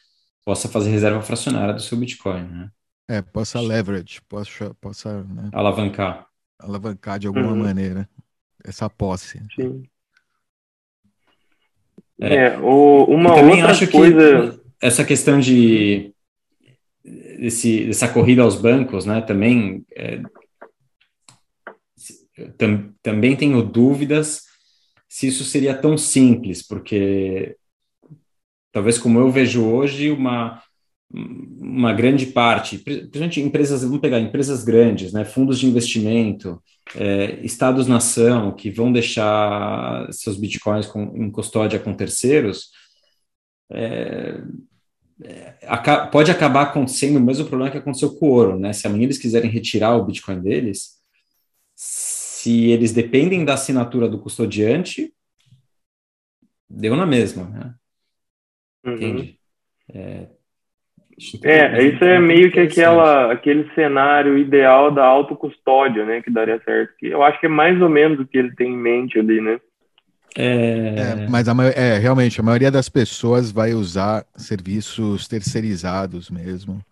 [SPEAKER 1] possa fazer reserva fracionária do seu Bitcoin. Né?
[SPEAKER 3] É, possa leverage, possa, possa né,
[SPEAKER 1] alavancar.
[SPEAKER 3] Alavancar de alguma uhum. maneira essa posse.
[SPEAKER 2] Sim. É, é o, uma outra acho coisa...
[SPEAKER 1] que essa questão de esse, essa corrida aos bancos, né, também é, tam, também tenho dúvidas se isso seria tão simples, porque talvez como eu vejo hoje, uma uma grande parte, principalmente empresas, vamos pegar empresas grandes, né, fundos de investimento, é, estados-nação, que vão deixar seus bitcoins com, em custódia com terceiros, é, pode acabar acontecendo o mesmo problema que aconteceu com o ouro, né? Se amanhã eles quiserem retirar o bitcoin deles, se eles dependem da assinatura do custodiante, deu na mesma, né?
[SPEAKER 2] Uhum. Entende? É, é, isso é meio que aquela, aquele cenário ideal da autocustódia, né, que daria certo. Que eu acho que é mais ou menos o que ele tem em mente ali, né?
[SPEAKER 3] É... é mas a, é, realmente, a maioria das pessoas vai usar serviços terceirizados mesmo.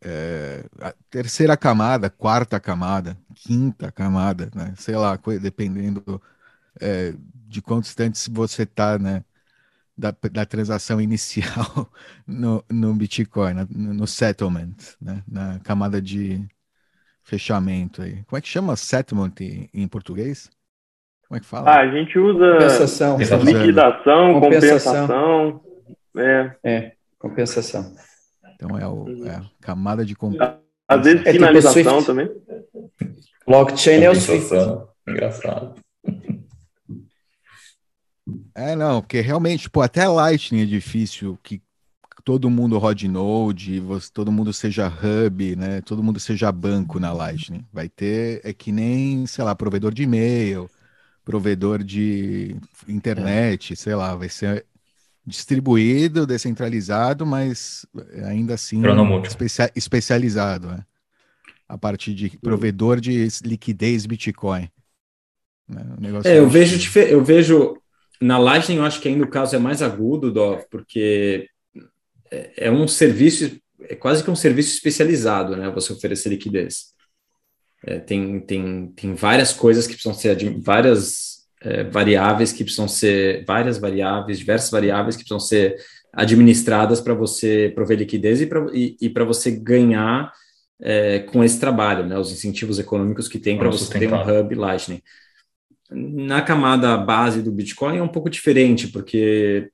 [SPEAKER 3] É, a terceira camada, quarta camada, quinta camada, né? Sei lá, dependendo é, de quanto distante você está, né? da, da transação inicial no, no Bitcoin, no, no settlement, né? na camada de fechamento aí. Como é que chama settlement em, em português? Como é que fala?
[SPEAKER 2] Ah, a gente usa
[SPEAKER 5] compensação,
[SPEAKER 2] liquidação, compensação. compensação. É.
[SPEAKER 5] é, compensação.
[SPEAKER 3] Então é, o, é a camada de compensação.
[SPEAKER 2] Às vezes é finalização tipo também.
[SPEAKER 5] Blockchain é o Swift.
[SPEAKER 4] Engraçado.
[SPEAKER 3] É, não, porque realmente, pô, até Lightning é difícil que todo mundo rode Node, você, todo mundo seja hub, né? Todo mundo seja banco na Lightning. Vai ter, é que nem, sei lá, provedor de e-mail, provedor de internet, é. sei lá, vai ser distribuído, descentralizado, mas ainda assim especia, especializado, né? A partir de provedor de liquidez Bitcoin.
[SPEAKER 1] Né? é, eu vejo, eu vejo na Lightning, eu acho que ainda o caso é mais agudo, Dov, porque é, é um serviço, é quase que um serviço especializado, né? Você oferecer liquidez. É, tem, tem, tem várias coisas que precisam ser, várias é, variáveis que precisam ser, várias variáveis, diversas variáveis que precisam ser administradas para você prover liquidez e para e, e você ganhar é, com esse trabalho, né? Os incentivos econômicos que tem para você ter um hub Lightning na camada base do Bitcoin é um pouco diferente, porque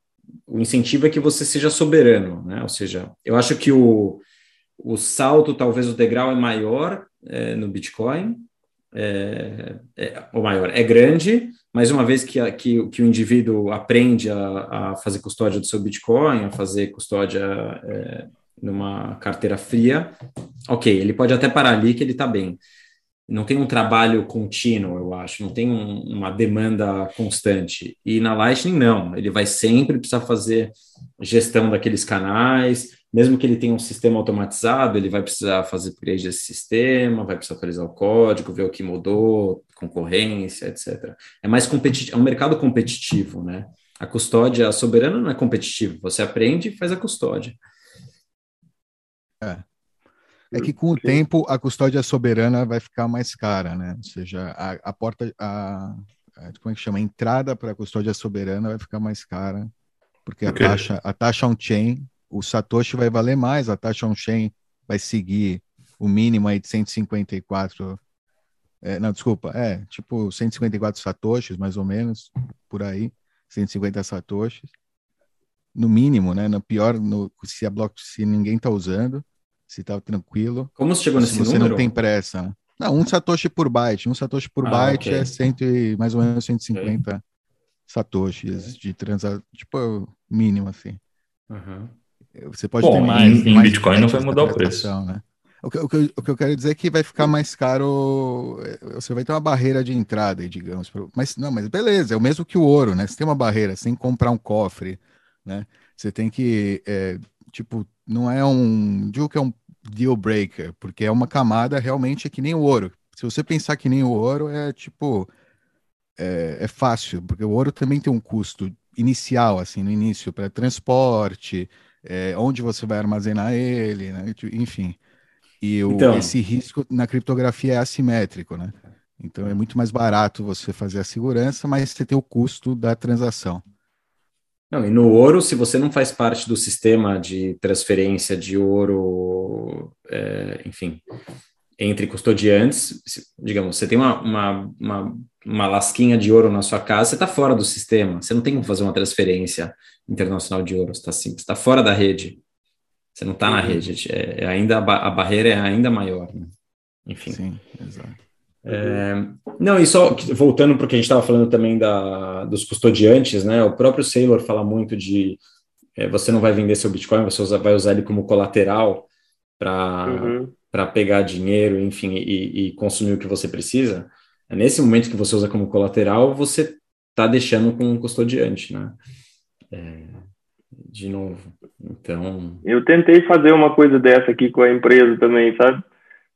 [SPEAKER 1] o incentivo é que você seja soberano, né? Ou seja, eu acho que o, o salto, talvez o degrau é maior é, no Bitcoin, é, é, ou maior, é grande, mas uma vez que, que, que o indivíduo aprende a, a, fazer custódia do seu Bitcoin, a fazer custódia é, numa carteira fria, ok, ele pode até parar ali que ele está bem não tem um trabalho contínuo, eu acho, não tem um, uma demanda constante. E na Lightning, não, ele vai sempre precisar fazer gestão daqueles canais, mesmo que ele tenha um sistema automatizado, ele vai precisar fazer upgrade desse sistema, vai precisar atualizar o código, ver o que mudou, concorrência, etc. É mais competitivo, é um mercado competitivo, né? A custódia soberana não é competitivo, você aprende e faz a custódia.
[SPEAKER 3] É. É que com o tempo a custódia soberana vai ficar mais cara, né? Ou seja, a, a porta, a, a, como é que chama? A entrada para a custódia soberana vai ficar mais cara, porque a okay. taxa, a taxa on-chain, o Satoshi vai valer mais, a taxa on-chain vai seguir o mínimo aí de 154 É, não, desculpa, é tipo 154 satoshis, mais ou menos, por aí, 150 satoshis, no mínimo, né? No pior, no, se a bloco, se ninguém está usando, se está tranquilo.
[SPEAKER 1] Como você chegou nesse
[SPEAKER 3] se você
[SPEAKER 1] número?
[SPEAKER 3] não tem pressa, né? Não, um satoshi por byte, um satoshi por
[SPEAKER 1] Ah,
[SPEAKER 3] byte
[SPEAKER 1] ok.
[SPEAKER 3] é cento e, mais ou menos 150 satoshis de transação, tipo, mínimo assim.
[SPEAKER 1] Uhum.
[SPEAKER 3] Você pode
[SPEAKER 4] Bom,
[SPEAKER 3] ter mais.
[SPEAKER 4] em
[SPEAKER 3] mais
[SPEAKER 4] Bitcoin não vai mudar o preço.
[SPEAKER 3] Né? O, que, o, que, eu- o que eu quero dizer é que vai ficar mais caro. eh, Você vai ter uma barreira de entrada, digamos. Mas não, mas beleza, é o mesmo que o ouro, né? Você tem uma barreira, você tem que comprar um cofre, né? Você tem que. eh, tipo, não é um. Digo que é um deal breaker, porque é uma camada realmente que nem o ouro. Se você pensar que nem o ouro, é tipo. É, é fácil, porque o ouro também tem um custo inicial, assim, no início, para transporte, é, onde você vai armazenar ele, né? Enfim. E o-
[SPEAKER 1] Então.
[SPEAKER 3] esse risco na criptografia é assimétrico, né? Então é muito mais barato você fazer a segurança, mas você tem o custo da transação.
[SPEAKER 1] Não, e no ouro, se você não faz parte do sistema de transferência de ouro, é, enfim, entre custodiantes, se- digamos, você tem uma, uma, uma, uma lasquinha de ouro na sua casa, você está fora do sistema, você não tem como fazer uma transferência internacional de ouro, você está tá fora da rede, você não está na rede, é, é ainda, a, ba- a barreira é ainda maior, né? Enfim.
[SPEAKER 3] Sim, exato.
[SPEAKER 1] É, não, e só voltando para o que a gente estava falando também da, dos custodiantes, né? O próprio Saylor fala muito de é, você não vai vender seu Bitcoin, você usa- vai usar ele como colateral para
[SPEAKER 2] Uhum.
[SPEAKER 1] para pegar dinheiro, enfim, e, e consumir o que você precisa. É nesse momento que você usa como colateral, você está deixando com um custodiante, né? É, de novo. Então,
[SPEAKER 2] Eu tentei fazer uma coisa dessa aqui com a empresa também, sabe?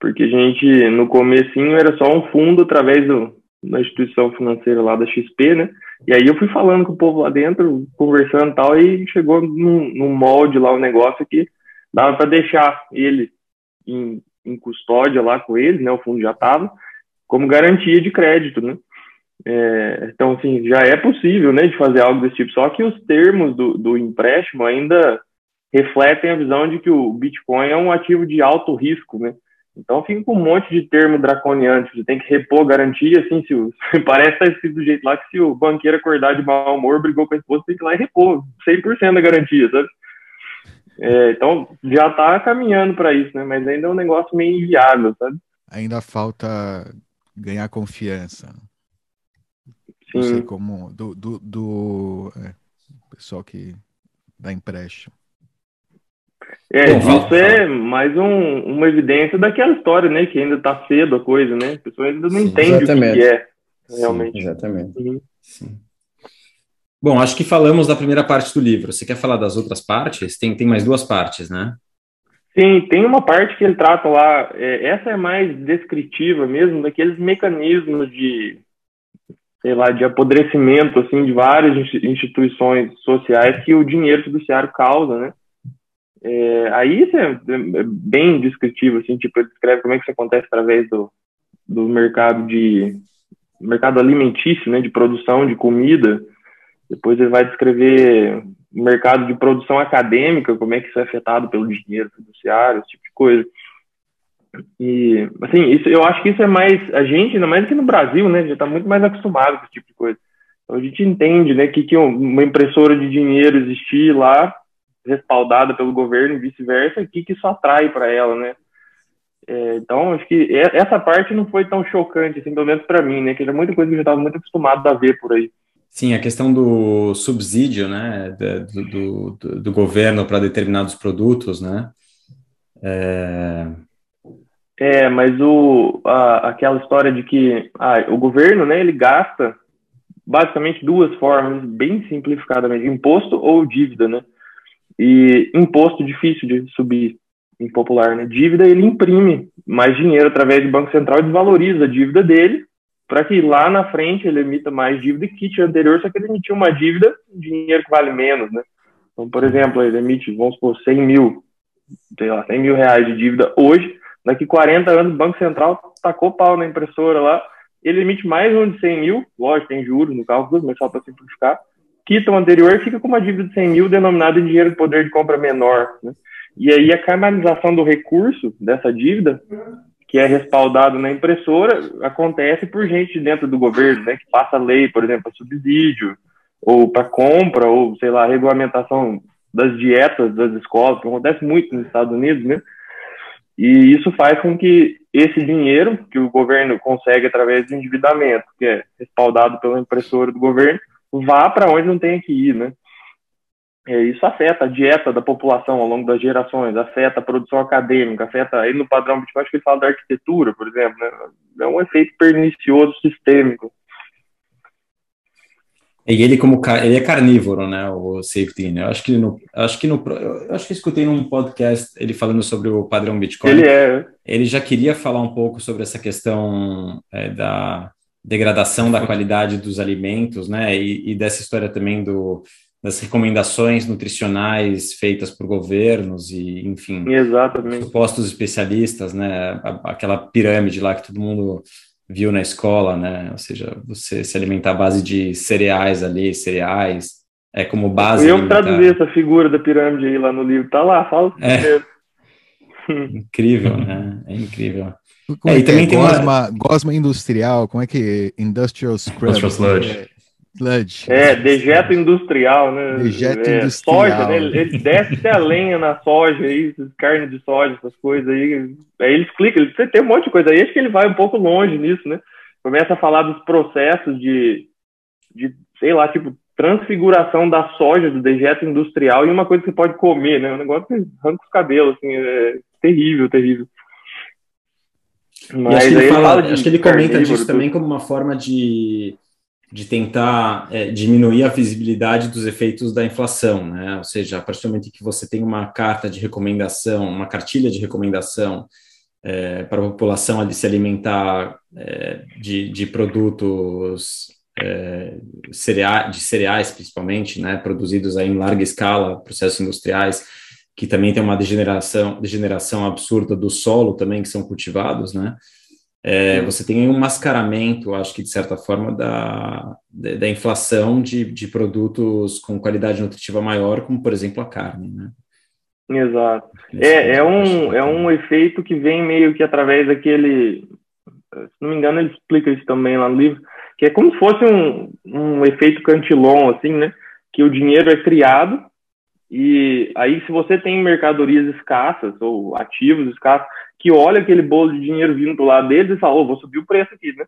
[SPEAKER 2] Porque a gente, no comecinho, era só um fundo através do, da instituição financeira lá da XP, né? E aí eu fui falando com o povo lá dentro, conversando e tal, e chegou num, num molde lá, um negócio que dava para deixar ele em, em custódia lá com eles, né? O fundo já estava, como garantia de crédito, né? É, então, assim, já é possível, né, de fazer algo desse tipo, só que os termos do, do empréstimo ainda refletem a visão de que o Bitcoin é um ativo de alto risco, né? Então fica com um monte de termo draconiano, você tem que repor garantia, assim, se o, parece que tá escrito do jeito lá que se o banqueiro acordar de mau humor, brigou com a esposa, tem que ir lá e repor 100% da garantia, sabe? É, então já está caminhando para isso, né? Mas ainda é um negócio meio inviável, sabe?
[SPEAKER 3] Ainda falta ganhar confiança. Não sei
[SPEAKER 2] Sim.
[SPEAKER 3] como. Do, do, do é, pessoal que dá empréstimo.
[SPEAKER 2] É,
[SPEAKER 1] Bom, fala,
[SPEAKER 2] isso é mais um, uma evidência daquela história, né? Que ainda está cedo a coisa, né? A pessoa ainda não
[SPEAKER 1] Sim,
[SPEAKER 2] entende o que
[SPEAKER 5] exatamente.
[SPEAKER 2] é, realmente.
[SPEAKER 5] Exatamente.
[SPEAKER 2] Uhum.
[SPEAKER 1] sim. Bom, acho que falamos da primeira parte do livro. Você quer falar das outras partes? Tem, tem mais duas partes, né?
[SPEAKER 2] Sim, tem uma parte que ele trata lá, é, essa é mais descritiva mesmo, daqueles mecanismos de, sei lá, de apodrecimento, assim, de várias insti- instituições sociais que o dinheiro fiduciário causa, né? É, aí isso é, é bem descritivo, assim, tipo, ele descreve como é que isso acontece através do, do mercado de, mercado alimentício, né, de produção de comida, depois ele vai descrever o mercado de produção acadêmica, como é que isso é afetado pelo dinheiro fiduciário, esse tipo de coisa. E, assim, isso, eu acho que isso é mais, a gente, ainda mais aqui no Brasil, né, já está muito mais acostumado com esse tipo de coisa. Então a gente entende, né, que, que uma impressora de dinheiro existir lá, respaldada pelo governo e vice-versa, o que, que isso atrai para ela, né? É, então, acho que essa parte não foi tão chocante, assim, pelo menos para mim, né, que era muita coisa que eu já estava muito acostumado a ver por aí.
[SPEAKER 1] Sim, a questão do subsídio, né, do, do- do governo para determinados produtos, né? É,
[SPEAKER 2] É, mas o, a, aquela história de que ah, o governo, né, ele gasta basicamente duas formas, bem simplificadamente, imposto ou dívida, né? E imposto difícil de subir em popular, né? Dívida, ele imprime mais dinheiro através do Banco Central e desvaloriza a dívida dele para que lá na frente ele emita mais dívida que kit anterior, só que ele emitiu uma dívida, dinheiro que vale menos, né? Então, por exemplo, ele emite, vamos supor, 100 mil, sei lá, 100 mil reais de dívida hoje, daqui 40 anos o Banco Central tacou pau na impressora lá, ele emite mais um de 100 mil, lógico, tem juros no cálculo, mas só para simplificar, quita o anterior e fica com uma dívida de 100 mil denominada em dinheiro de poder de compra menor. Né? E aí a canalização do recurso dessa dívida que é respaldado na impressora acontece por gente dentro do governo, né, que passa lei, por exemplo, subsídio, ou para compra, ou sei lá, regulamentação das dietas das escolas, que acontece muito nos Estados Unidos, né? E isso faz com que esse dinheiro que o governo consegue através do endividamento, que é respaldado pela impressora do governo, vá para onde não tem que ir, né? É, isso afeta a dieta da população ao longo das gerações, afeta a produção acadêmica, afeta aí no padrão Bitcoin, acho que ele fala da arquitetura, por exemplo, né? é um efeito pernicioso sistêmico.
[SPEAKER 1] E ele como ele é carnívoro, né, o Safety, né? Eu acho que no, acho que no, eu acho que escutei num podcast ele falando sobre o padrão Bitcoin.
[SPEAKER 2] Ele é.
[SPEAKER 1] Ele já queria falar um pouco sobre essa questão é, da degradação da qualidade dos alimentos, né? E, e dessa história também do das recomendações nutricionais feitas por governos e, enfim,
[SPEAKER 2] Exatamente.
[SPEAKER 1] supostos especialistas, né? Aquela pirâmide lá que todo mundo viu na escola, né? Ou seja, você se alimentar à base de cereais ali, cereais, é como base.
[SPEAKER 2] Eu alimentar. traduzi essa figura da pirâmide aí lá no livro, tá lá, fala.
[SPEAKER 1] É. incrível, né? É incrível.
[SPEAKER 3] Como é, e também é? tem gosma, uma... gosma industrial, como é que industrial scrub? Industrial sludge.
[SPEAKER 2] Sludge. É, dejeto industrial, né?
[SPEAKER 3] Dejeto é,
[SPEAKER 2] industrial. Soja, né? Ele desce até a lenha na soja aí, carne de soja, essas coisas aí. Aí ele explica, ele tem um monte de coisa aí, acho que ele vai um pouco longe nisso, né? Começa a falar dos processos de, de sei lá, tipo, transfiguração da soja, do dejeto industrial e uma coisa que você pode comer, né? Um negócio que arranca os cabelos, assim, é terrível, terrível.
[SPEAKER 1] Mas acho que ele, fala, fala acho que ele comenta disso também como uma forma de de tentar é, diminuir a visibilidade dos efeitos da inflação, né? Ou seja, a partir do momento que você tem uma carta de recomendação, uma cartilha de recomendação é, para a população ali se alimentar é, de, de, produtos é, cereais, de cereais principalmente, né? Produzidos aí em larga escala, processos industriais, que também tem uma degeneração, degeneração absurda do solo também que são cultivados, né? É, você tem um mascaramento, acho que de certa forma, da, da inflação de, de produtos com qualidade nutritiva maior, como por exemplo a carne, né?
[SPEAKER 2] Exato. É, é, um, é um efeito que vem meio que através daquele. Se não me engano, ele explica isso também lá no livro, que é como se fosse um, um efeito cantilon, assim, né? Que o dinheiro é criado e aí, se você tem mercadorias escassas ou ativos escassos, que olha aquele bolo de dinheiro vindo do lado deles e fala, oh, vou subir o preço aqui, né?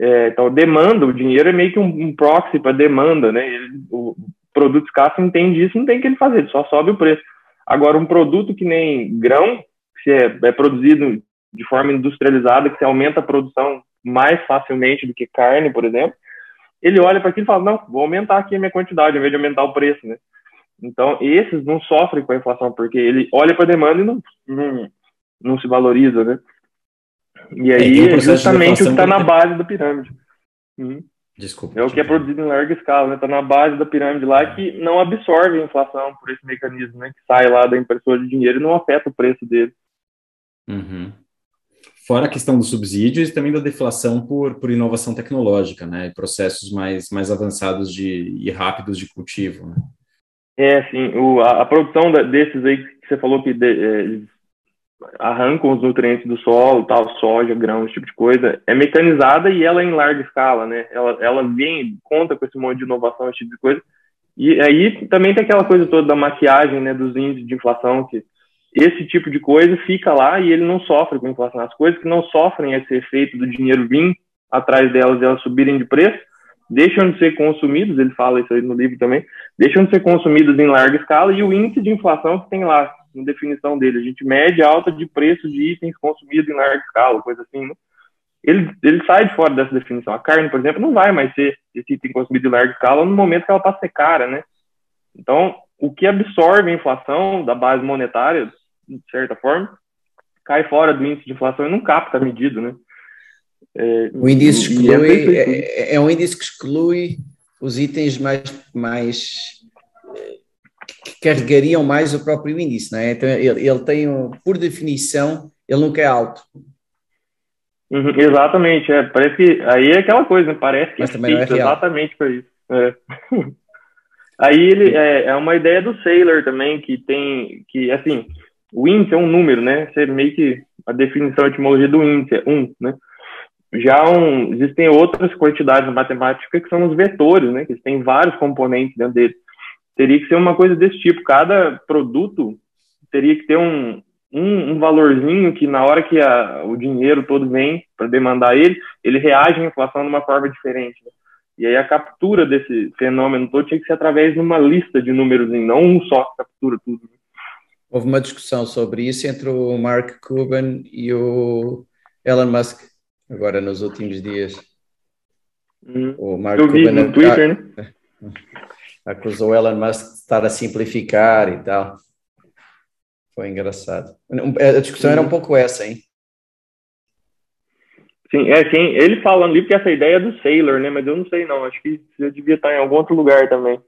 [SPEAKER 2] É, então, demanda, o dinheiro é meio que um, um proxy para demanda, né? Ele, o produto escasso entende isso, não tem o que ele fazer, só sobe o preço. Agora, um produto que nem grão, que é, é produzido de forma industrializada, que se aumenta a produção mais facilmente do que carne, por exemplo, ele olha para aquilo e fala, não, vou aumentar aqui a minha quantidade, ao invés de aumentar o preço, né? Então, esses não sofrem com a inflação, porque ele olha para a demanda e não, não, não se valoriza, né? E é, aí é, é justamente o que está na base da pirâmide. Uhum.
[SPEAKER 1] Desculpa.
[SPEAKER 2] É o que é produzido em larga escala, né? Está na base da pirâmide lá que não absorve a inflação por esse mecanismo, né? Que sai lá da impressora de dinheiro e não afeta o preço dele.
[SPEAKER 1] Uhum. Fora a questão dos subsídios e também da deflação por, por inovação tecnológica, né? Processos mais, mais avançados de, e rápidos de cultivo, né?
[SPEAKER 2] É, sim. O, a, a produção da, desses aí que você falou que de, é, arrancam os nutrientes do solo, tal, soja, grão, esse tipo de coisa, é mecanizada e ela é em larga escala, né? Ela, ela vem, conta com esse monte de inovação, esse tipo de coisa. E aí também tem aquela coisa toda da maquiagem, né, dos índices de inflação, que esse tipo de coisa fica lá e ele não sofre com inflação. As coisas que não sofrem esse efeito do dinheiro vir atrás delas e elas subirem de preço, deixam de ser consumidos, ele fala isso aí no livro também, deixam de ser consumidos em larga escala e o índice de inflação que tem lá, na definição dele, a gente mede a alta de preço de itens consumidos em larga escala, coisa assim, né? ele, ele sai de fora dessa definição. A carne, por exemplo, não vai mais ser esse item consumido em larga escala no momento que ela passa a ser cara, né? Então, o que absorve a inflação da base monetária, de certa forma, cai fora do índice de inflação e não capta a medida, né?
[SPEAKER 5] É, o índice é exclui, é, é, um índice que exclui os itens mais, mais que carregariam mais o próprio índice, não é? Então ele, ele tem, um, por definição, ele nunca é alto.
[SPEAKER 2] Uhum, exatamente, é, parece que aí é aquela coisa, né? parece que Mas é também é exatamente para isso. É. aí ele é, é uma ideia do Sailor também que tem que assim o índice é um número, né? Você meio que a definição, a etimologia do índice, é 1, né? Já um, existem outras quantidades matemáticas que são os vetores, né? Que têm vários componentes dentro deles. Teria que ser uma coisa desse tipo. Cada produto teria que ter um, um, um valorzinho que na hora que a, o dinheiro todo vem para demandar ele, ele reage à inflação de uma forma diferente. Né? E aí a captura desse fenômeno todo tinha que ser através de uma lista de números, não um só que captura tudo. Né?
[SPEAKER 5] Houve uma discussão sobre isso entre o Mark Cuban e o Elon Musk, agora nos últimos dias.
[SPEAKER 2] Hum, o Mark eu Cuban no Twitter, né?
[SPEAKER 5] acusou o Elon Musk de estar a simplificar e tal. Foi engraçado. A discussão Sim. era um pouco essa, hein?
[SPEAKER 2] Sim, é, sim, ele falando ali porque essa ideia é do Sailor, né? Mas eu não sei não, acho que já devia estar em algum outro lugar também.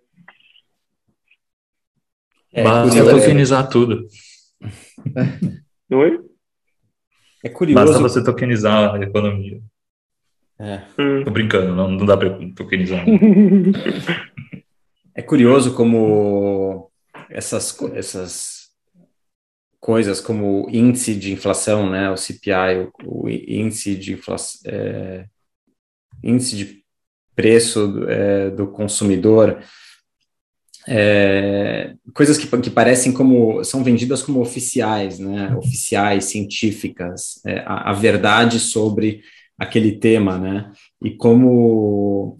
[SPEAKER 4] É, Basta tokenizar tudo.
[SPEAKER 2] Oi?
[SPEAKER 4] É curioso. Basta você tokenizar a economia.
[SPEAKER 1] É.
[SPEAKER 4] Hum. Tô brincando, não, não dá para tokenizar.
[SPEAKER 1] é curioso como essas, essas coisas como o índice de inflação, né, o CPI, o, o índice de inflação, é, índice de preço é, do consumidor, é, coisas que, que parecem como são vendidas como oficiais, né, oficiais científicas, é, a, a, verdade sobre aquele tema, né, e como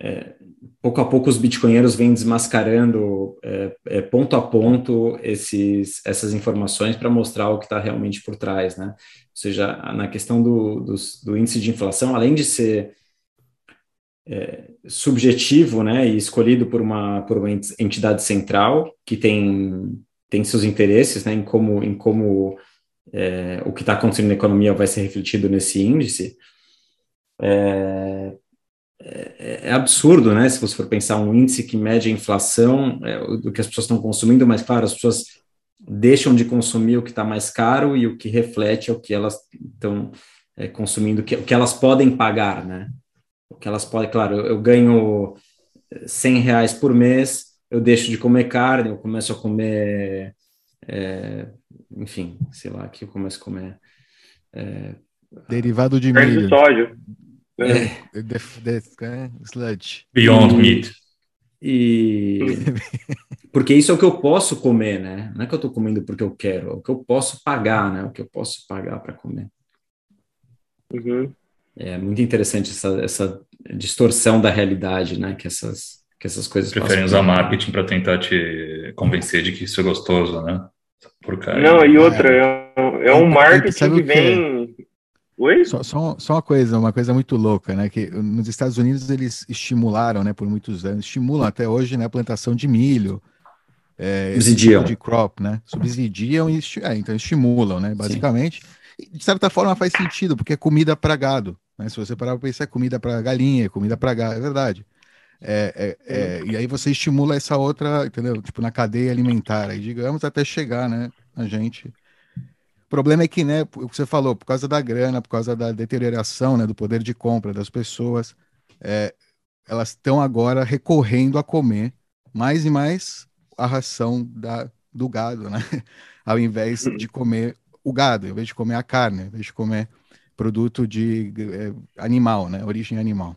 [SPEAKER 1] é, pouco a pouco os bitcoinheiros vêm desmascarando é, é, ponto a ponto esses, essas informações para mostrar o que está realmente por trás, né? Ou seja, na questão do, do, do índice de inflação, além de ser é, subjetivo, né, e escolhido por uma, por uma entidade central que tem, tem seus interesses, né, em como, em como é, o que está acontecendo na economia vai ser refletido nesse índice, é, é, é, absurdo, né? Se você for pensar um índice que mede a inflação é, do que as pessoas estão consumindo, mas claro, as pessoas deixam de consumir o que está mais caro e o que reflete é o que elas estão é, consumindo, que, o que elas podem pagar, né? O que elas podem, claro, eu, eu ganho 100 reais por mês, eu deixo de comer carne, eu começo a comer, é, enfim, sei lá, que eu começo a comer. É,
[SPEAKER 3] Derivado de milho.
[SPEAKER 2] De sódio.
[SPEAKER 3] É. Def, def, é, sludge.
[SPEAKER 4] Beyond Meat.
[SPEAKER 1] E porque isso é o que eu posso comer, né? Não é que eu estou comendo porque eu quero, é o que eu posso pagar, né? O que eu posso pagar para comer.
[SPEAKER 2] Uhum.
[SPEAKER 1] É muito interessante essa, essa distorção da realidade, né? Que essas, que essas coisas
[SPEAKER 4] Preferem usar marketing para tentar te convencer de que isso é gostoso, né?
[SPEAKER 2] Porcaria. Não, e outra, é, é um marketing que vem Oi?
[SPEAKER 3] Só, só, só, uma coisa, uma coisa muito louca, né? Que nos Estados Unidos eles estimularam, né, por muitos anos, estimulam até hoje, né, a plantação de milho.
[SPEAKER 1] É, Subsidiam.
[SPEAKER 3] Tipo de crop, né? Subsidiam e é, então estimulam, né? Basicamente. de certa forma faz sentido, porque é comida para gado. Né? Se você parar para pensar, é comida para galinha, é comida para gado, é verdade. É, é, é, e aí você estimula essa outra, entendeu? Tipo, na cadeia alimentar, aí, digamos, até chegar, né, a gente o problema é que, né, o que você falou, por causa da grana, por causa da deterioração, né, do poder de compra das pessoas, é, elas estão agora recorrendo a comer mais e mais a ração da, do gado, né? Ao invés de comer o gado, ao invés de comer a carne, ao invés de comer produto de é, animal, né? Origem animal.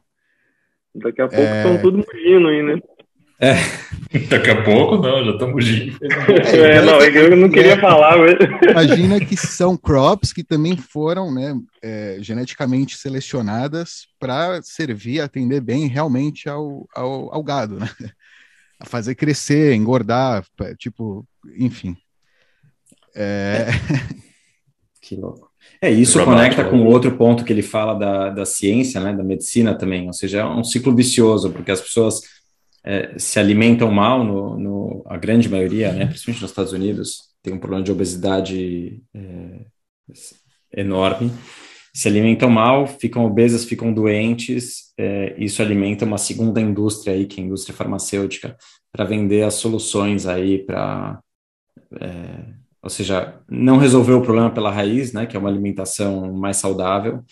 [SPEAKER 2] Daqui a pouco estão é... tudo mugindo aí, né?
[SPEAKER 4] É. Daqui a pouco, não, já estamos gindo.
[SPEAKER 2] É, não, eu não queria é, falar. Mas...
[SPEAKER 3] Imagina que são crops que também foram né, é, geneticamente selecionadas para servir, atender bem realmente ao, ao, ao, gado, né? A fazer crescer, engordar, tipo, enfim. É...
[SPEAKER 1] Que louco. É, isso conecta com outro ponto que ele fala da, da ciência, né, da medicina também, ou seja, é um ciclo vicioso, porque as pessoas é, se alimentam mal, no, no, a grande maioria, né, principalmente nos Estados Unidos, tem um problema de obesidade é, enorme, se alimentam mal, ficam obesas, ficam doentes, é, isso alimenta uma segunda indústria aí, que é a indústria farmacêutica, para vender as soluções aí para, é, ou seja, não resolver o problema pela raiz, né, que é uma alimentação mais saudável,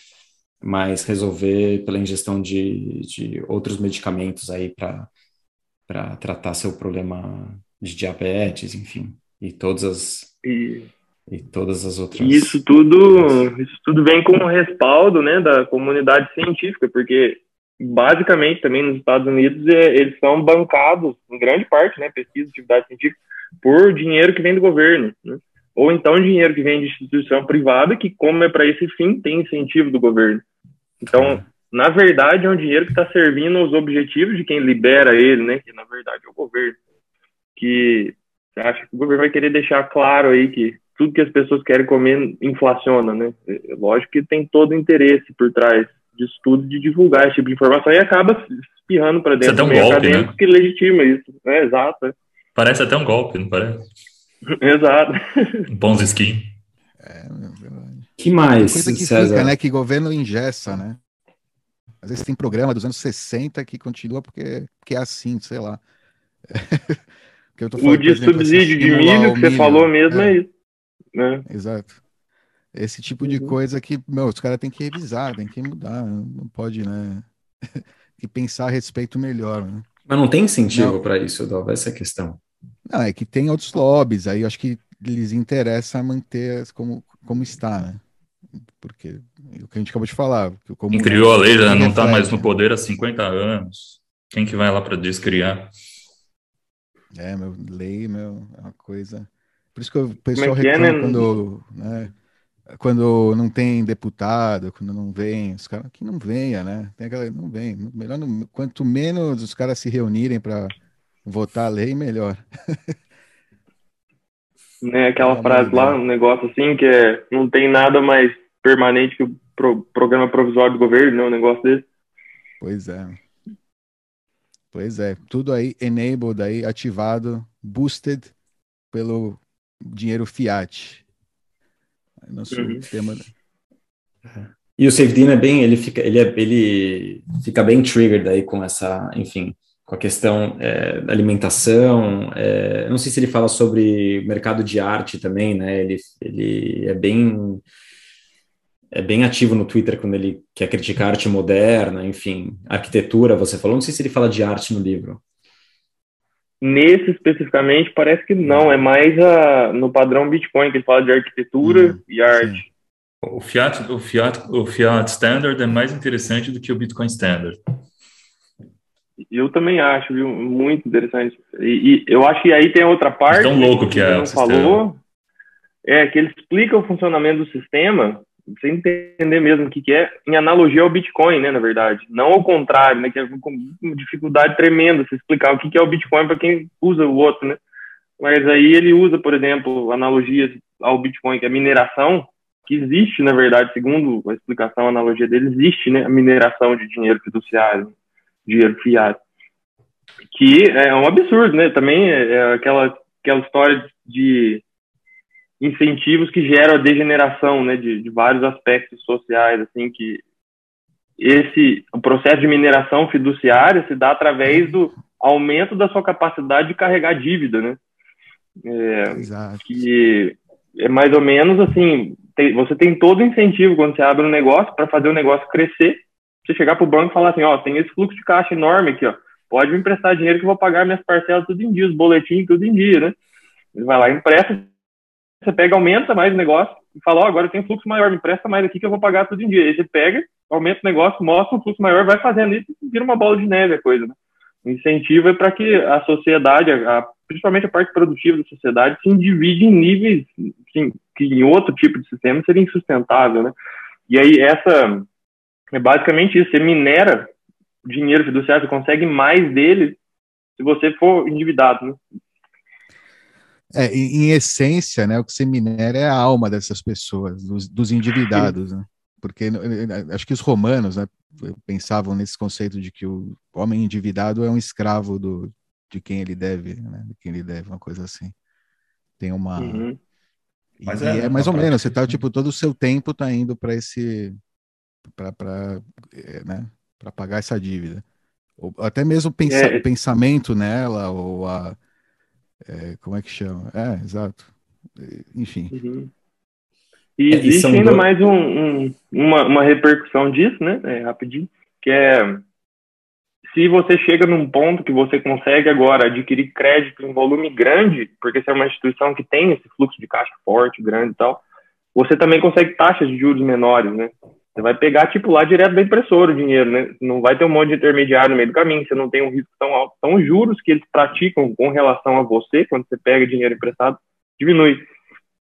[SPEAKER 1] mas resolver pela ingestão de, de outros medicamentos aí para tratar seu problema de diabetes, enfim, e todas as
[SPEAKER 2] e,
[SPEAKER 1] e todas as outras.
[SPEAKER 2] Isso tudo, isso tudo vem com o respaldo, né, da comunidade científica, porque basicamente também nos Estados Unidos é, eles são bancados em grande parte, né, pesquisa, atividade científica, por dinheiro que vem do governo, né? ou então dinheiro que vem de instituição privada que, como é para esse fim, tem incentivo do governo. Então, na verdade, é um dinheiro que está servindo aos objetivos de quem libera ele, né? Que na verdade é o governo. Que você acha que o governo vai querer deixar claro aí que tudo que as pessoas querem comer inflaciona, né? É, lógico que tem todo o interesse por trás disso tudo de divulgar esse tipo de informação e acaba espirrando para dentro
[SPEAKER 4] é até um golpe, acadêmico
[SPEAKER 2] né? que legitima isso. É, exato.
[SPEAKER 4] Parece até um golpe, não parece?
[SPEAKER 2] exato.
[SPEAKER 4] Bons skin.
[SPEAKER 3] É,
[SPEAKER 1] que mais,
[SPEAKER 3] coisa que
[SPEAKER 1] César?
[SPEAKER 3] fica, né? Que governo engessa, né? Às vezes tem programa dos anos 60 que continua porque, porque é assim, sei lá.
[SPEAKER 2] falando, o de exemplo, subsídio de milho que você falou mesmo é, é isso. Né?
[SPEAKER 3] Exato. Esse tipo de uhum. coisa que, meu, os caras têm que revisar, tem que mudar, não pode, né? e pensar a respeito melhor, né?
[SPEAKER 1] Mas não tem incentivo para isso, Dova, essa é a questão.
[SPEAKER 3] Não, é que tem outros lobbies, aí eu acho que lhes interessa manter como, como está, né? Porque o que a gente acabou de falar.
[SPEAKER 4] Quem criou a lei já não está mais no poder há 50 anos. Quem que vai lá para descriar?
[SPEAKER 3] É, meu, lei, meu, é uma coisa. Por isso que o pessoal é reclama é, né? quando, né, quando não tem deputado, quando não vem, os caras que não venha, né? Tem aquela, não vem. Melhor, não, quanto menos os caras se reunirem para votar a lei, melhor.
[SPEAKER 2] né, aquela frase lá, um negócio assim, que é, não tem nada mais permanente que o pro, programa provisório do governo, né, um negócio desse.
[SPEAKER 3] Pois é. Pois é, tudo aí enabled aí, ativado, boosted pelo dinheiro fiat. Nosso uhum. tema.
[SPEAKER 1] E o SafeDIN é bem, ele fica, ele, é, ele fica bem triggered aí com essa, enfim, com a questão é, da alimentação. É, não sei se ele fala sobre mercado de arte também, né? Ele, ele é bem é bem ativo no Twitter quando ele quer criticar arte moderna, enfim, arquitetura, você falou, não sei se ele fala de arte no livro.
[SPEAKER 2] Nesse especificamente, parece que não, é mais a, no padrão Bitcoin, que ele fala de arquitetura hum, e arte. Sim.
[SPEAKER 4] O Fiat, o, Fiat, o Fiat Standard é mais interessante do que o Bitcoin Standard.
[SPEAKER 2] Eu também acho, viu? Muito interessante. E, e eu acho que aí tem outra parte.
[SPEAKER 4] tão louco que, que é. Não
[SPEAKER 2] falou. É que ele explica o funcionamento do sistema você entender mesmo o que, que é, em analogia ao Bitcoin, né, na verdade. Não ao contrário, né, que é uma dificuldade tremenda se explicar o que, que é o Bitcoin para quem usa o outro, né. Mas aí ele usa, por exemplo, analogias ao Bitcoin, que é a mineração, que existe, na verdade, segundo a explicação, a analogia dele, existe, né, a mineração de dinheiro fiduciário, dinheiro fiat, que é um absurdo, né, também é, é aquela, aquela história de incentivos que geram a degeneração né, de, de vários aspectos sociais, assim, que esse o processo de mineração fiduciária se dá através do aumento da sua capacidade de carregar dívida, né? É, Exato. Que é mais ou menos assim, tem, você tem todo o incentivo quando você abre um negócio para fazer o negócio crescer, você chegar para o banco e falar assim, ó, tem esse fluxo de caixa enorme aqui, ó, pode me emprestar dinheiro que eu vou pagar minhas parcelas tudo em dia, os boletins tudo em dia, né? Ele vai lá empresta você pega, aumenta mais o negócio e fala, ó, agora tem um fluxo maior, me empresta mais aqui que eu vou pagar tudo em dia. Aí você pega, aumenta o negócio, mostra um fluxo maior, vai fazendo isso e vira uma bola de neve a coisa, né? O incentivo é para que a sociedade, a, principalmente a parte produtiva da sociedade, se divide em níveis assim, que em outro tipo de sistema seria insustentável, né? E aí essa é basicamente isso, você minera dinheiro fiduciário, você consegue mais dele se você for endividado, né?
[SPEAKER 3] É, em, essência, né, o que você minera é a alma dessas pessoas, dos, dos endividados, né? Porque acho que os romanos né, pensavam nesse conceito de que o homem endividado é um escravo do, de quem ele deve, né, de quem ele deve, uma coisa assim. Tem uma. Uhum. Mas é, é, mais ou menos, você tá, tipo, todo o seu tempo tá indo para esse. Para é, né, pagar essa dívida. Ou até mesmo pensa, é. pensamento nela, ou a é, como é que chama? É, exato. Enfim. Uhum.
[SPEAKER 2] E é, existe ainda dois... mais um, um, uma, uma repercussão disso, né? É, rapidinho, que é se se você chega num ponto que você consegue agora adquirir crédito em volume grande, porque você é uma instituição que tem esse fluxo de caixa forte, grande e tal, você também consegue taxas de juros menores, né? Você vai pegar, tipo, lá direto da impressora o dinheiro, né? Não vai ter um monte de intermediário no meio do caminho, você não tem um risco tão alto. Então, os juros que eles praticam com relação a você, quando você pega dinheiro emprestado, diminui. O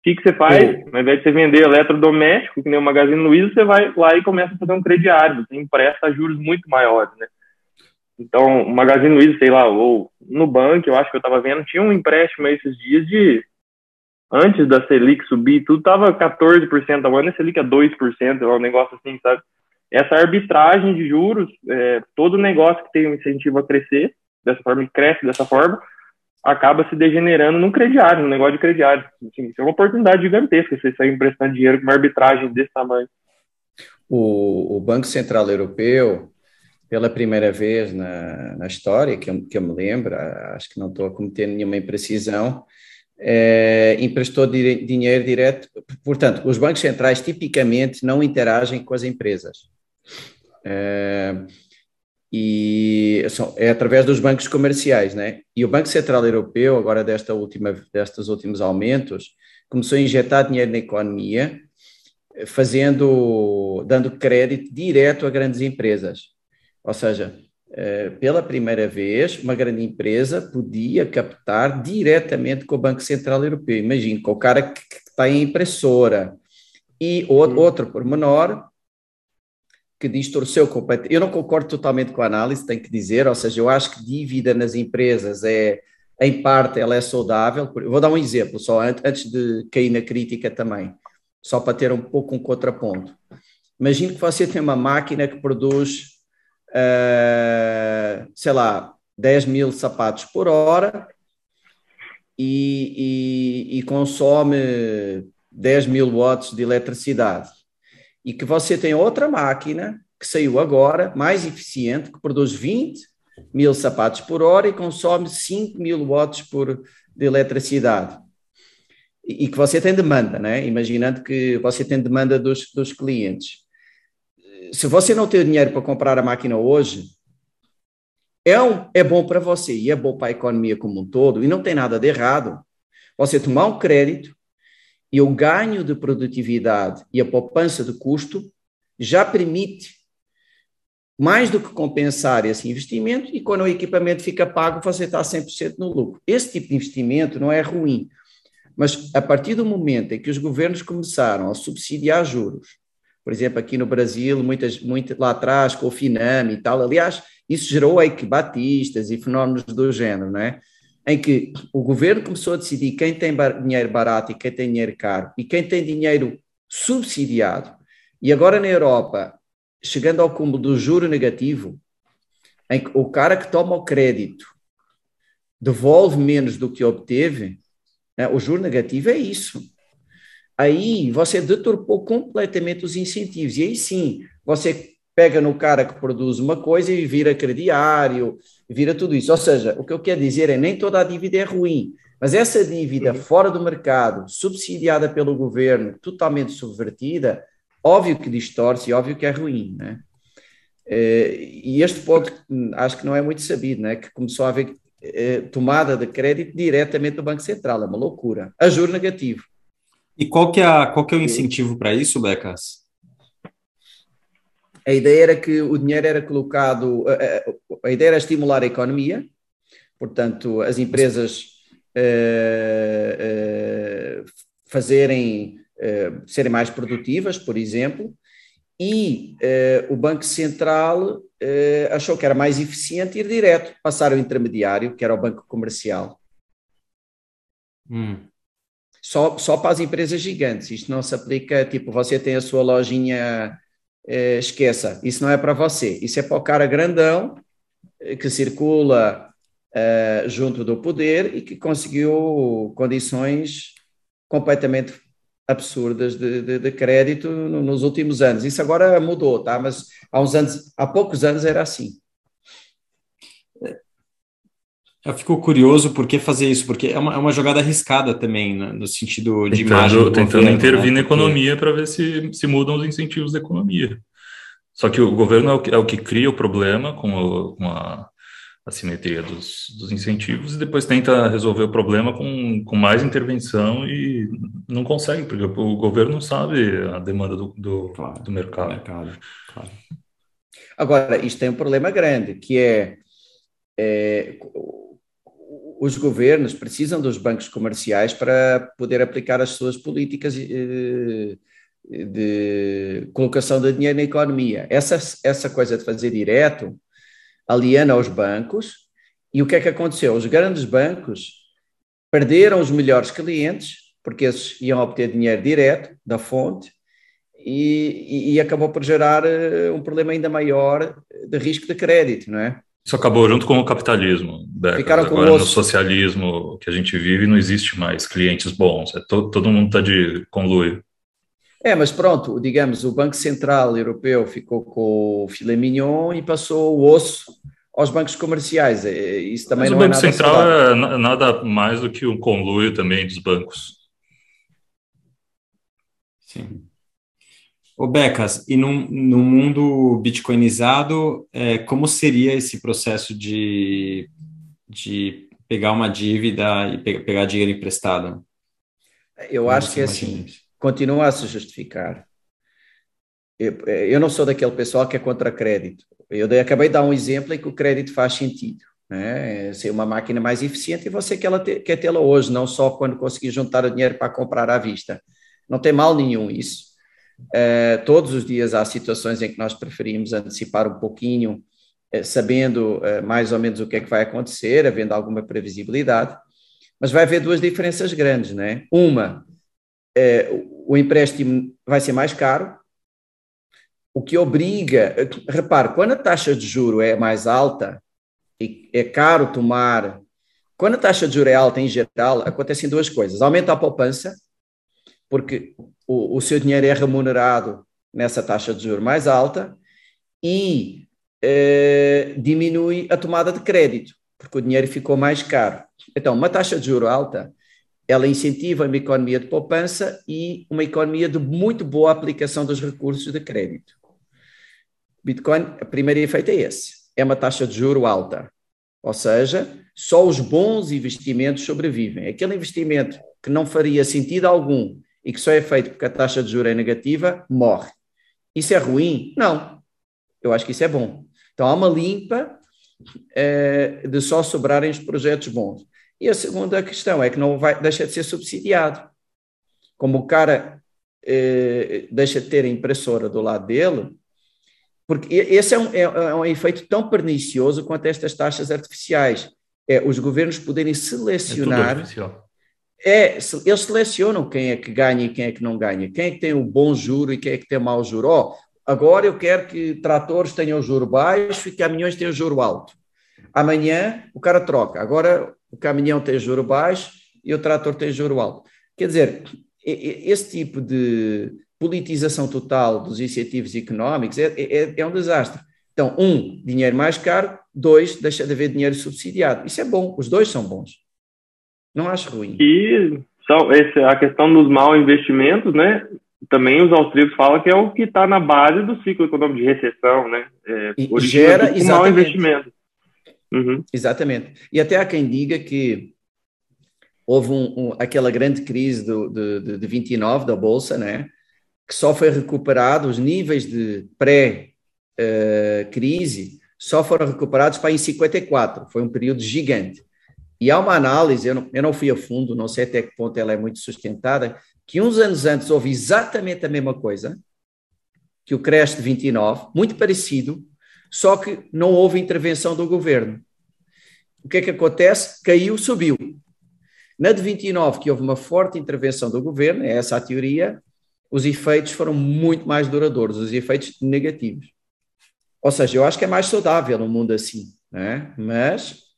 [SPEAKER 2] que, que você faz? Ao invés de você vender eletrodoméstico, que nem o Magazine Luiza, você vai lá e começa a fazer um crediário. Você empresta juros muito maiores, né? Então, o Magazine Luiza, sei lá, ou no banco, eu acho que eu estava vendo, tinha um empréstimo esses dias de antes da Selic subir, tudo tava 14% ao ano, a Selic é 2%, é um negócio assim, sabe? Essa arbitragem de juros, é, todo negócio que tem um incentivo a crescer, dessa forma, cresce dessa forma, acaba se degenerando num crediário, num negócio de crediário. Assim, isso é uma oportunidade gigantesca, você sair emprestando dinheiro com uma arbitragem desse tamanho.
[SPEAKER 5] O, o Banco Central Europeu, pela primeira vez na, na história, que eu, que eu me lembro, acho que não estou a cometer nenhuma imprecisão, é, emprestou dire, dinheiro direto. Portanto, os bancos centrais tipicamente não interagem com as empresas. É, e são, é através dos bancos comerciais, né? E o Banco Central Europeu, agora desta última, destes últimos aumentos, começou a injetar dinheiro na economia, fazendo, dando crédito direto a grandes empresas. Ou seja, eh, pela primeira vez, uma grande empresa podia captar diretamente com o Banco Central Europeu. Imagine, com o cara que, que tem impressora. E outro, outro pormenor que distorceu completamente. Eu não concordo totalmente com a análise, tenho que dizer, ou seja, eu acho que dívida nas empresas é, em parte, ela é saudável. vou dar um exemplo, só antes de cair na crítica também, só para ter um pouco um contraponto. Imagine que você tem uma máquina que produz uh, sei lá, 10 mil sapatos por hora e, e, e consome 10 mil watts de eletricidade. E que você tem outra máquina que saiu agora, mais eficiente, que produz 20 mil sapatos por hora e consome 5 mil watts por, de eletricidade. E, e que você tem demanda, né? imaginando que você tem demanda dos, dos clientes se você não tem dinheiro para comprar a máquina hoje, é, um, é bom para você e é bom para a economia como um todo, e não tem nada de errado. Você tomar um crédito e o ganho de produtividade e a poupança de custo já permite mais do que compensar esse investimento e quando o equipamento fica pago, você está 100% no lucro. Esse tipo de investimento não é ruim, mas a partir do momento em que os governos começaram a subsidiar juros, por exemplo, aqui no Brasil, muitas, muito lá atrás, com o Finame e tal. Aliás, isso gerou aí que batistas e fenómenos do género, não é? Em que o governo começou a decidir quem tem dinheiro barato e quem tem dinheiro caro e quem tem dinheiro subsidiado. E agora na Europa, chegando ao cúmulo do juro negativo, em que o cara que toma o crédito devolve menos do que obteve, né? o juro negativo é isso aí você deturpou completamente os incentivos. E aí sim, você pega no cara que produz uma coisa e vira crediário, vira tudo isso. Ou seja, o que eu quero dizer é nem toda a dívida é ruim, mas essa dívida fora do mercado, subsidiada pelo governo, totalmente subvertida, óbvio que distorce, óbvio que é ruim, né? Eh, e este ponto acho que não é muito sabido, né? Que começou a haver eh, tomada de crédito diretamente do Banco Central, é uma loucura. A juro negativo.
[SPEAKER 1] E qual que é, a, qual que é o incentivo para isso, Becas?
[SPEAKER 5] A ideia era que o dinheiro era colocado, a, a ideia era estimular a economia, portanto, as empresas uh, uh, fazerem, uh, serem mais produtivas, por exemplo, e o Banco Central achou que era mais eficiente ir direto, passar o intermediário, que era o Banco Comercial. Hum só, só para as empresas gigantes. Isto não se aplica, tipo, você tem a sua lojinha, eh, esqueça, isso não é para você, isso é para o cara grandão eh, que circula eh, junto do poder e que conseguiu condições completamente absurdas de, de, de crédito nos últimos anos. Isso agora mudou, tá? Mas há uns anos, há poucos anos era assim.
[SPEAKER 1] Eu fico curioso por que fazer isso, porque é uma, é uma jogada arriscada também, né, no sentido de
[SPEAKER 4] tentando,
[SPEAKER 1] imagem.
[SPEAKER 4] Tentando governo, intervir né? na economia para ver se, se mudam os incentivos da economia. Só que o governo é o que, é o que cria o problema com, o, com a assimetria dos, dos, incentivos e depois tenta resolver o problema com, com mais intervenção e não consegue, porque o governo não sabe a demanda do, do, claro, do mercado. mercado claro.
[SPEAKER 5] Agora, isto tem um problema grande, que é, é os governos precisam dos bancos comerciais para poder aplicar as suas políticas de, eh, de colocação de dinheiro na economia. Essa, essa coisa de fazer direto aliena aos bancos. E o que é que aconteceu? Os grandes bancos perderam os melhores clientes, porque esses iam obter dinheiro direto da fonte, e, e, e acabou por gerar eh, um problema ainda maior de risco de crédito, não é?
[SPEAKER 4] Isso acabou junto com o capitalismo. Ficaram com Agora, no socialismo que a gente vive, não existe mais clientes bons. É todo, todo mundo está de conluio.
[SPEAKER 5] É, mas pronto, digamos, o Banco Central Europeu ficou com o filé mignon e passou o osso aos bancos comerciais. É, isso também mas não
[SPEAKER 4] o Banco
[SPEAKER 5] é
[SPEAKER 4] nada Central saudável. é nada mais do que um conluio também dos bancos.
[SPEAKER 1] Sim. Ô Becas, e no, no mundo bitcoinizado, é, como seria esse processo de, de pegar uma dívida e pegar dinheiro emprestado?
[SPEAKER 5] Eu como acho que é assim, continua a se justificar. Eu, eu, não sou daquele pessoal que é contra crédito. Eu dei, acabei de dar um exemplo em que o crédito faz sentido. Né? Ser uma máquina mais eficiente e você quer, ter, quer tê-la hoje, não só quando conseguir juntar o dinheiro para comprar à vista. Não tem mal nenhum isso. Uh, todos os dias há situações em que nós preferimos antecipar um pouquinho, uh, sabendo uh, mais ou menos o que é que vai acontecer, havendo alguma previsibilidade, mas vai haver duas diferenças grandes, né? Uma, o empréstimo vai ser mais caro, o que obriga, repare, quando a taxa de juro é mais alta e é caro tomar, quando a taxa de juro é alta em geral, acontecem duas coisas, aumenta a poupança, porque o, o seu dinheiro é remunerado nessa taxa de juros mais alta e eh, diminui a tomada de crédito, porque o dinheiro ficou mais caro. Então, uma taxa de juro alta, ela incentiva uma economia de poupança e uma economia de muito boa aplicação dos recursos de crédito. Bitcoin, o primeiro efeito é esse, é uma taxa de juro alta, ou seja, só os bons investimentos sobrevivem. Aquele investimento que não faria sentido algum e que só é feito porque a taxa de juros é negativa, morre. Isso é ruim? Não. Eu acho que isso é bom. Então há uma limpa eh, de só sobrarem os projetos bons. E a segunda questão é que não vai, deixa de ser subsidiado. Como o cara eh, deixa de ter a impressora do lado dele, porque esse é um, é, é um efeito tão pernicioso quanto estas taxas artificiais. É os governos poderem selecionar. É é, eles selecionam quem é que ganha e quem é que não ganha, quem é que tem o bom juro e quem é que tem o mau juro. Oh, agora eu quero que tratores tenham o juro baixo e caminhões tenham o juro alto. Amanhã o cara troca, agora o caminhão tem juro baixo e o trator tem juro alto. Quer dizer, esse tipo de politização total dos incentivos económicos é, é, é um desastre. Então, um, dinheiro mais caro, dois, deixa de haver dinheiro subsidiado. Isso é bom, os dois são bons. Não acho ruim.
[SPEAKER 2] E só esse, a questão dos mal investimentos, né? Também os austríacos falam que é o que está na base do ciclo econômico de recessão, né? É,
[SPEAKER 5] e gera exatamente. mal investimento. Uhum. Exatamente. E até há quem diga que houve um, um, aquela grande crise do, de, de 29 da Bolsa, né? que só foi recuperado, os níveis de pré-crise uh, só foram recuperados para em 54, foi um período gigante. E há uma análise, eu não, eu não fui a fundo, não sei até que ponto ela é muito sustentada, que uns anos antes houve exatamente a mesma coisa, que o crash de 29, muito parecido, só que não houve intervenção do governo. O que é que acontece? Caiu, subiu. Na de 29, que houve uma forte intervenção do governo, é essa a teoria, os efeitos foram muito mais duradouros, os efeitos negativos. Ou seja, eu acho que é mais saudável no mundo assim, né? mas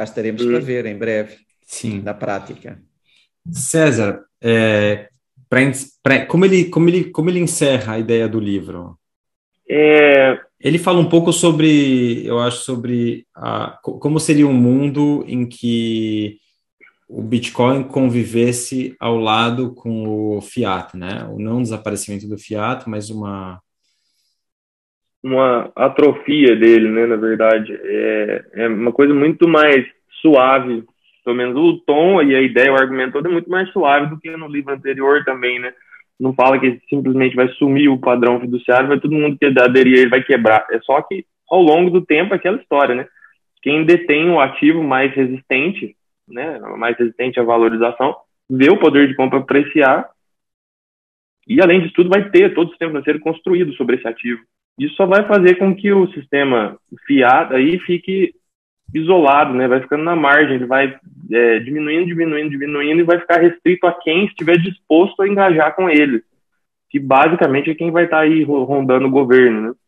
[SPEAKER 5] cá estaremos para hum. ver em breve, Sim. na prática.
[SPEAKER 1] César, é, pra, pra, como, ele, como, ele, como ele encerra a ideia do livro? É... Ele fala um pouco sobre, eu acho, sobre a, como seria um mundo em que o Bitcoin convivesse ao lado com o fiat, né? O não desaparecimento do fiat, mas uma
[SPEAKER 2] uma atrofia dele, né, na verdade. É, é uma coisa muito mais suave, pelo menos o tom e a ideia, o argumento todo é muito mais suave do que no livro anterior também, né? Não fala que simplesmente vai sumir o padrão fiduciário, vai todo mundo que aderir ele vai quebrar. É só que ao longo do tempo aquela história, né? Quem detém o ativo mais resistente, né, mais resistente à valorização, vê o poder de compra apreciar e além disso tudo vai ter todo o sistema financeiro construído sobre esse ativo. Isso só vai fazer com que o sistema fiado aí fique isolado, né? Vai ficando na margem, ele vai é, diminuindo, diminuindo, diminuindo e vai ficar restrito a quem estiver disposto a engajar com ele, que basicamente é quem vai estar tá aí rondando o governo, né?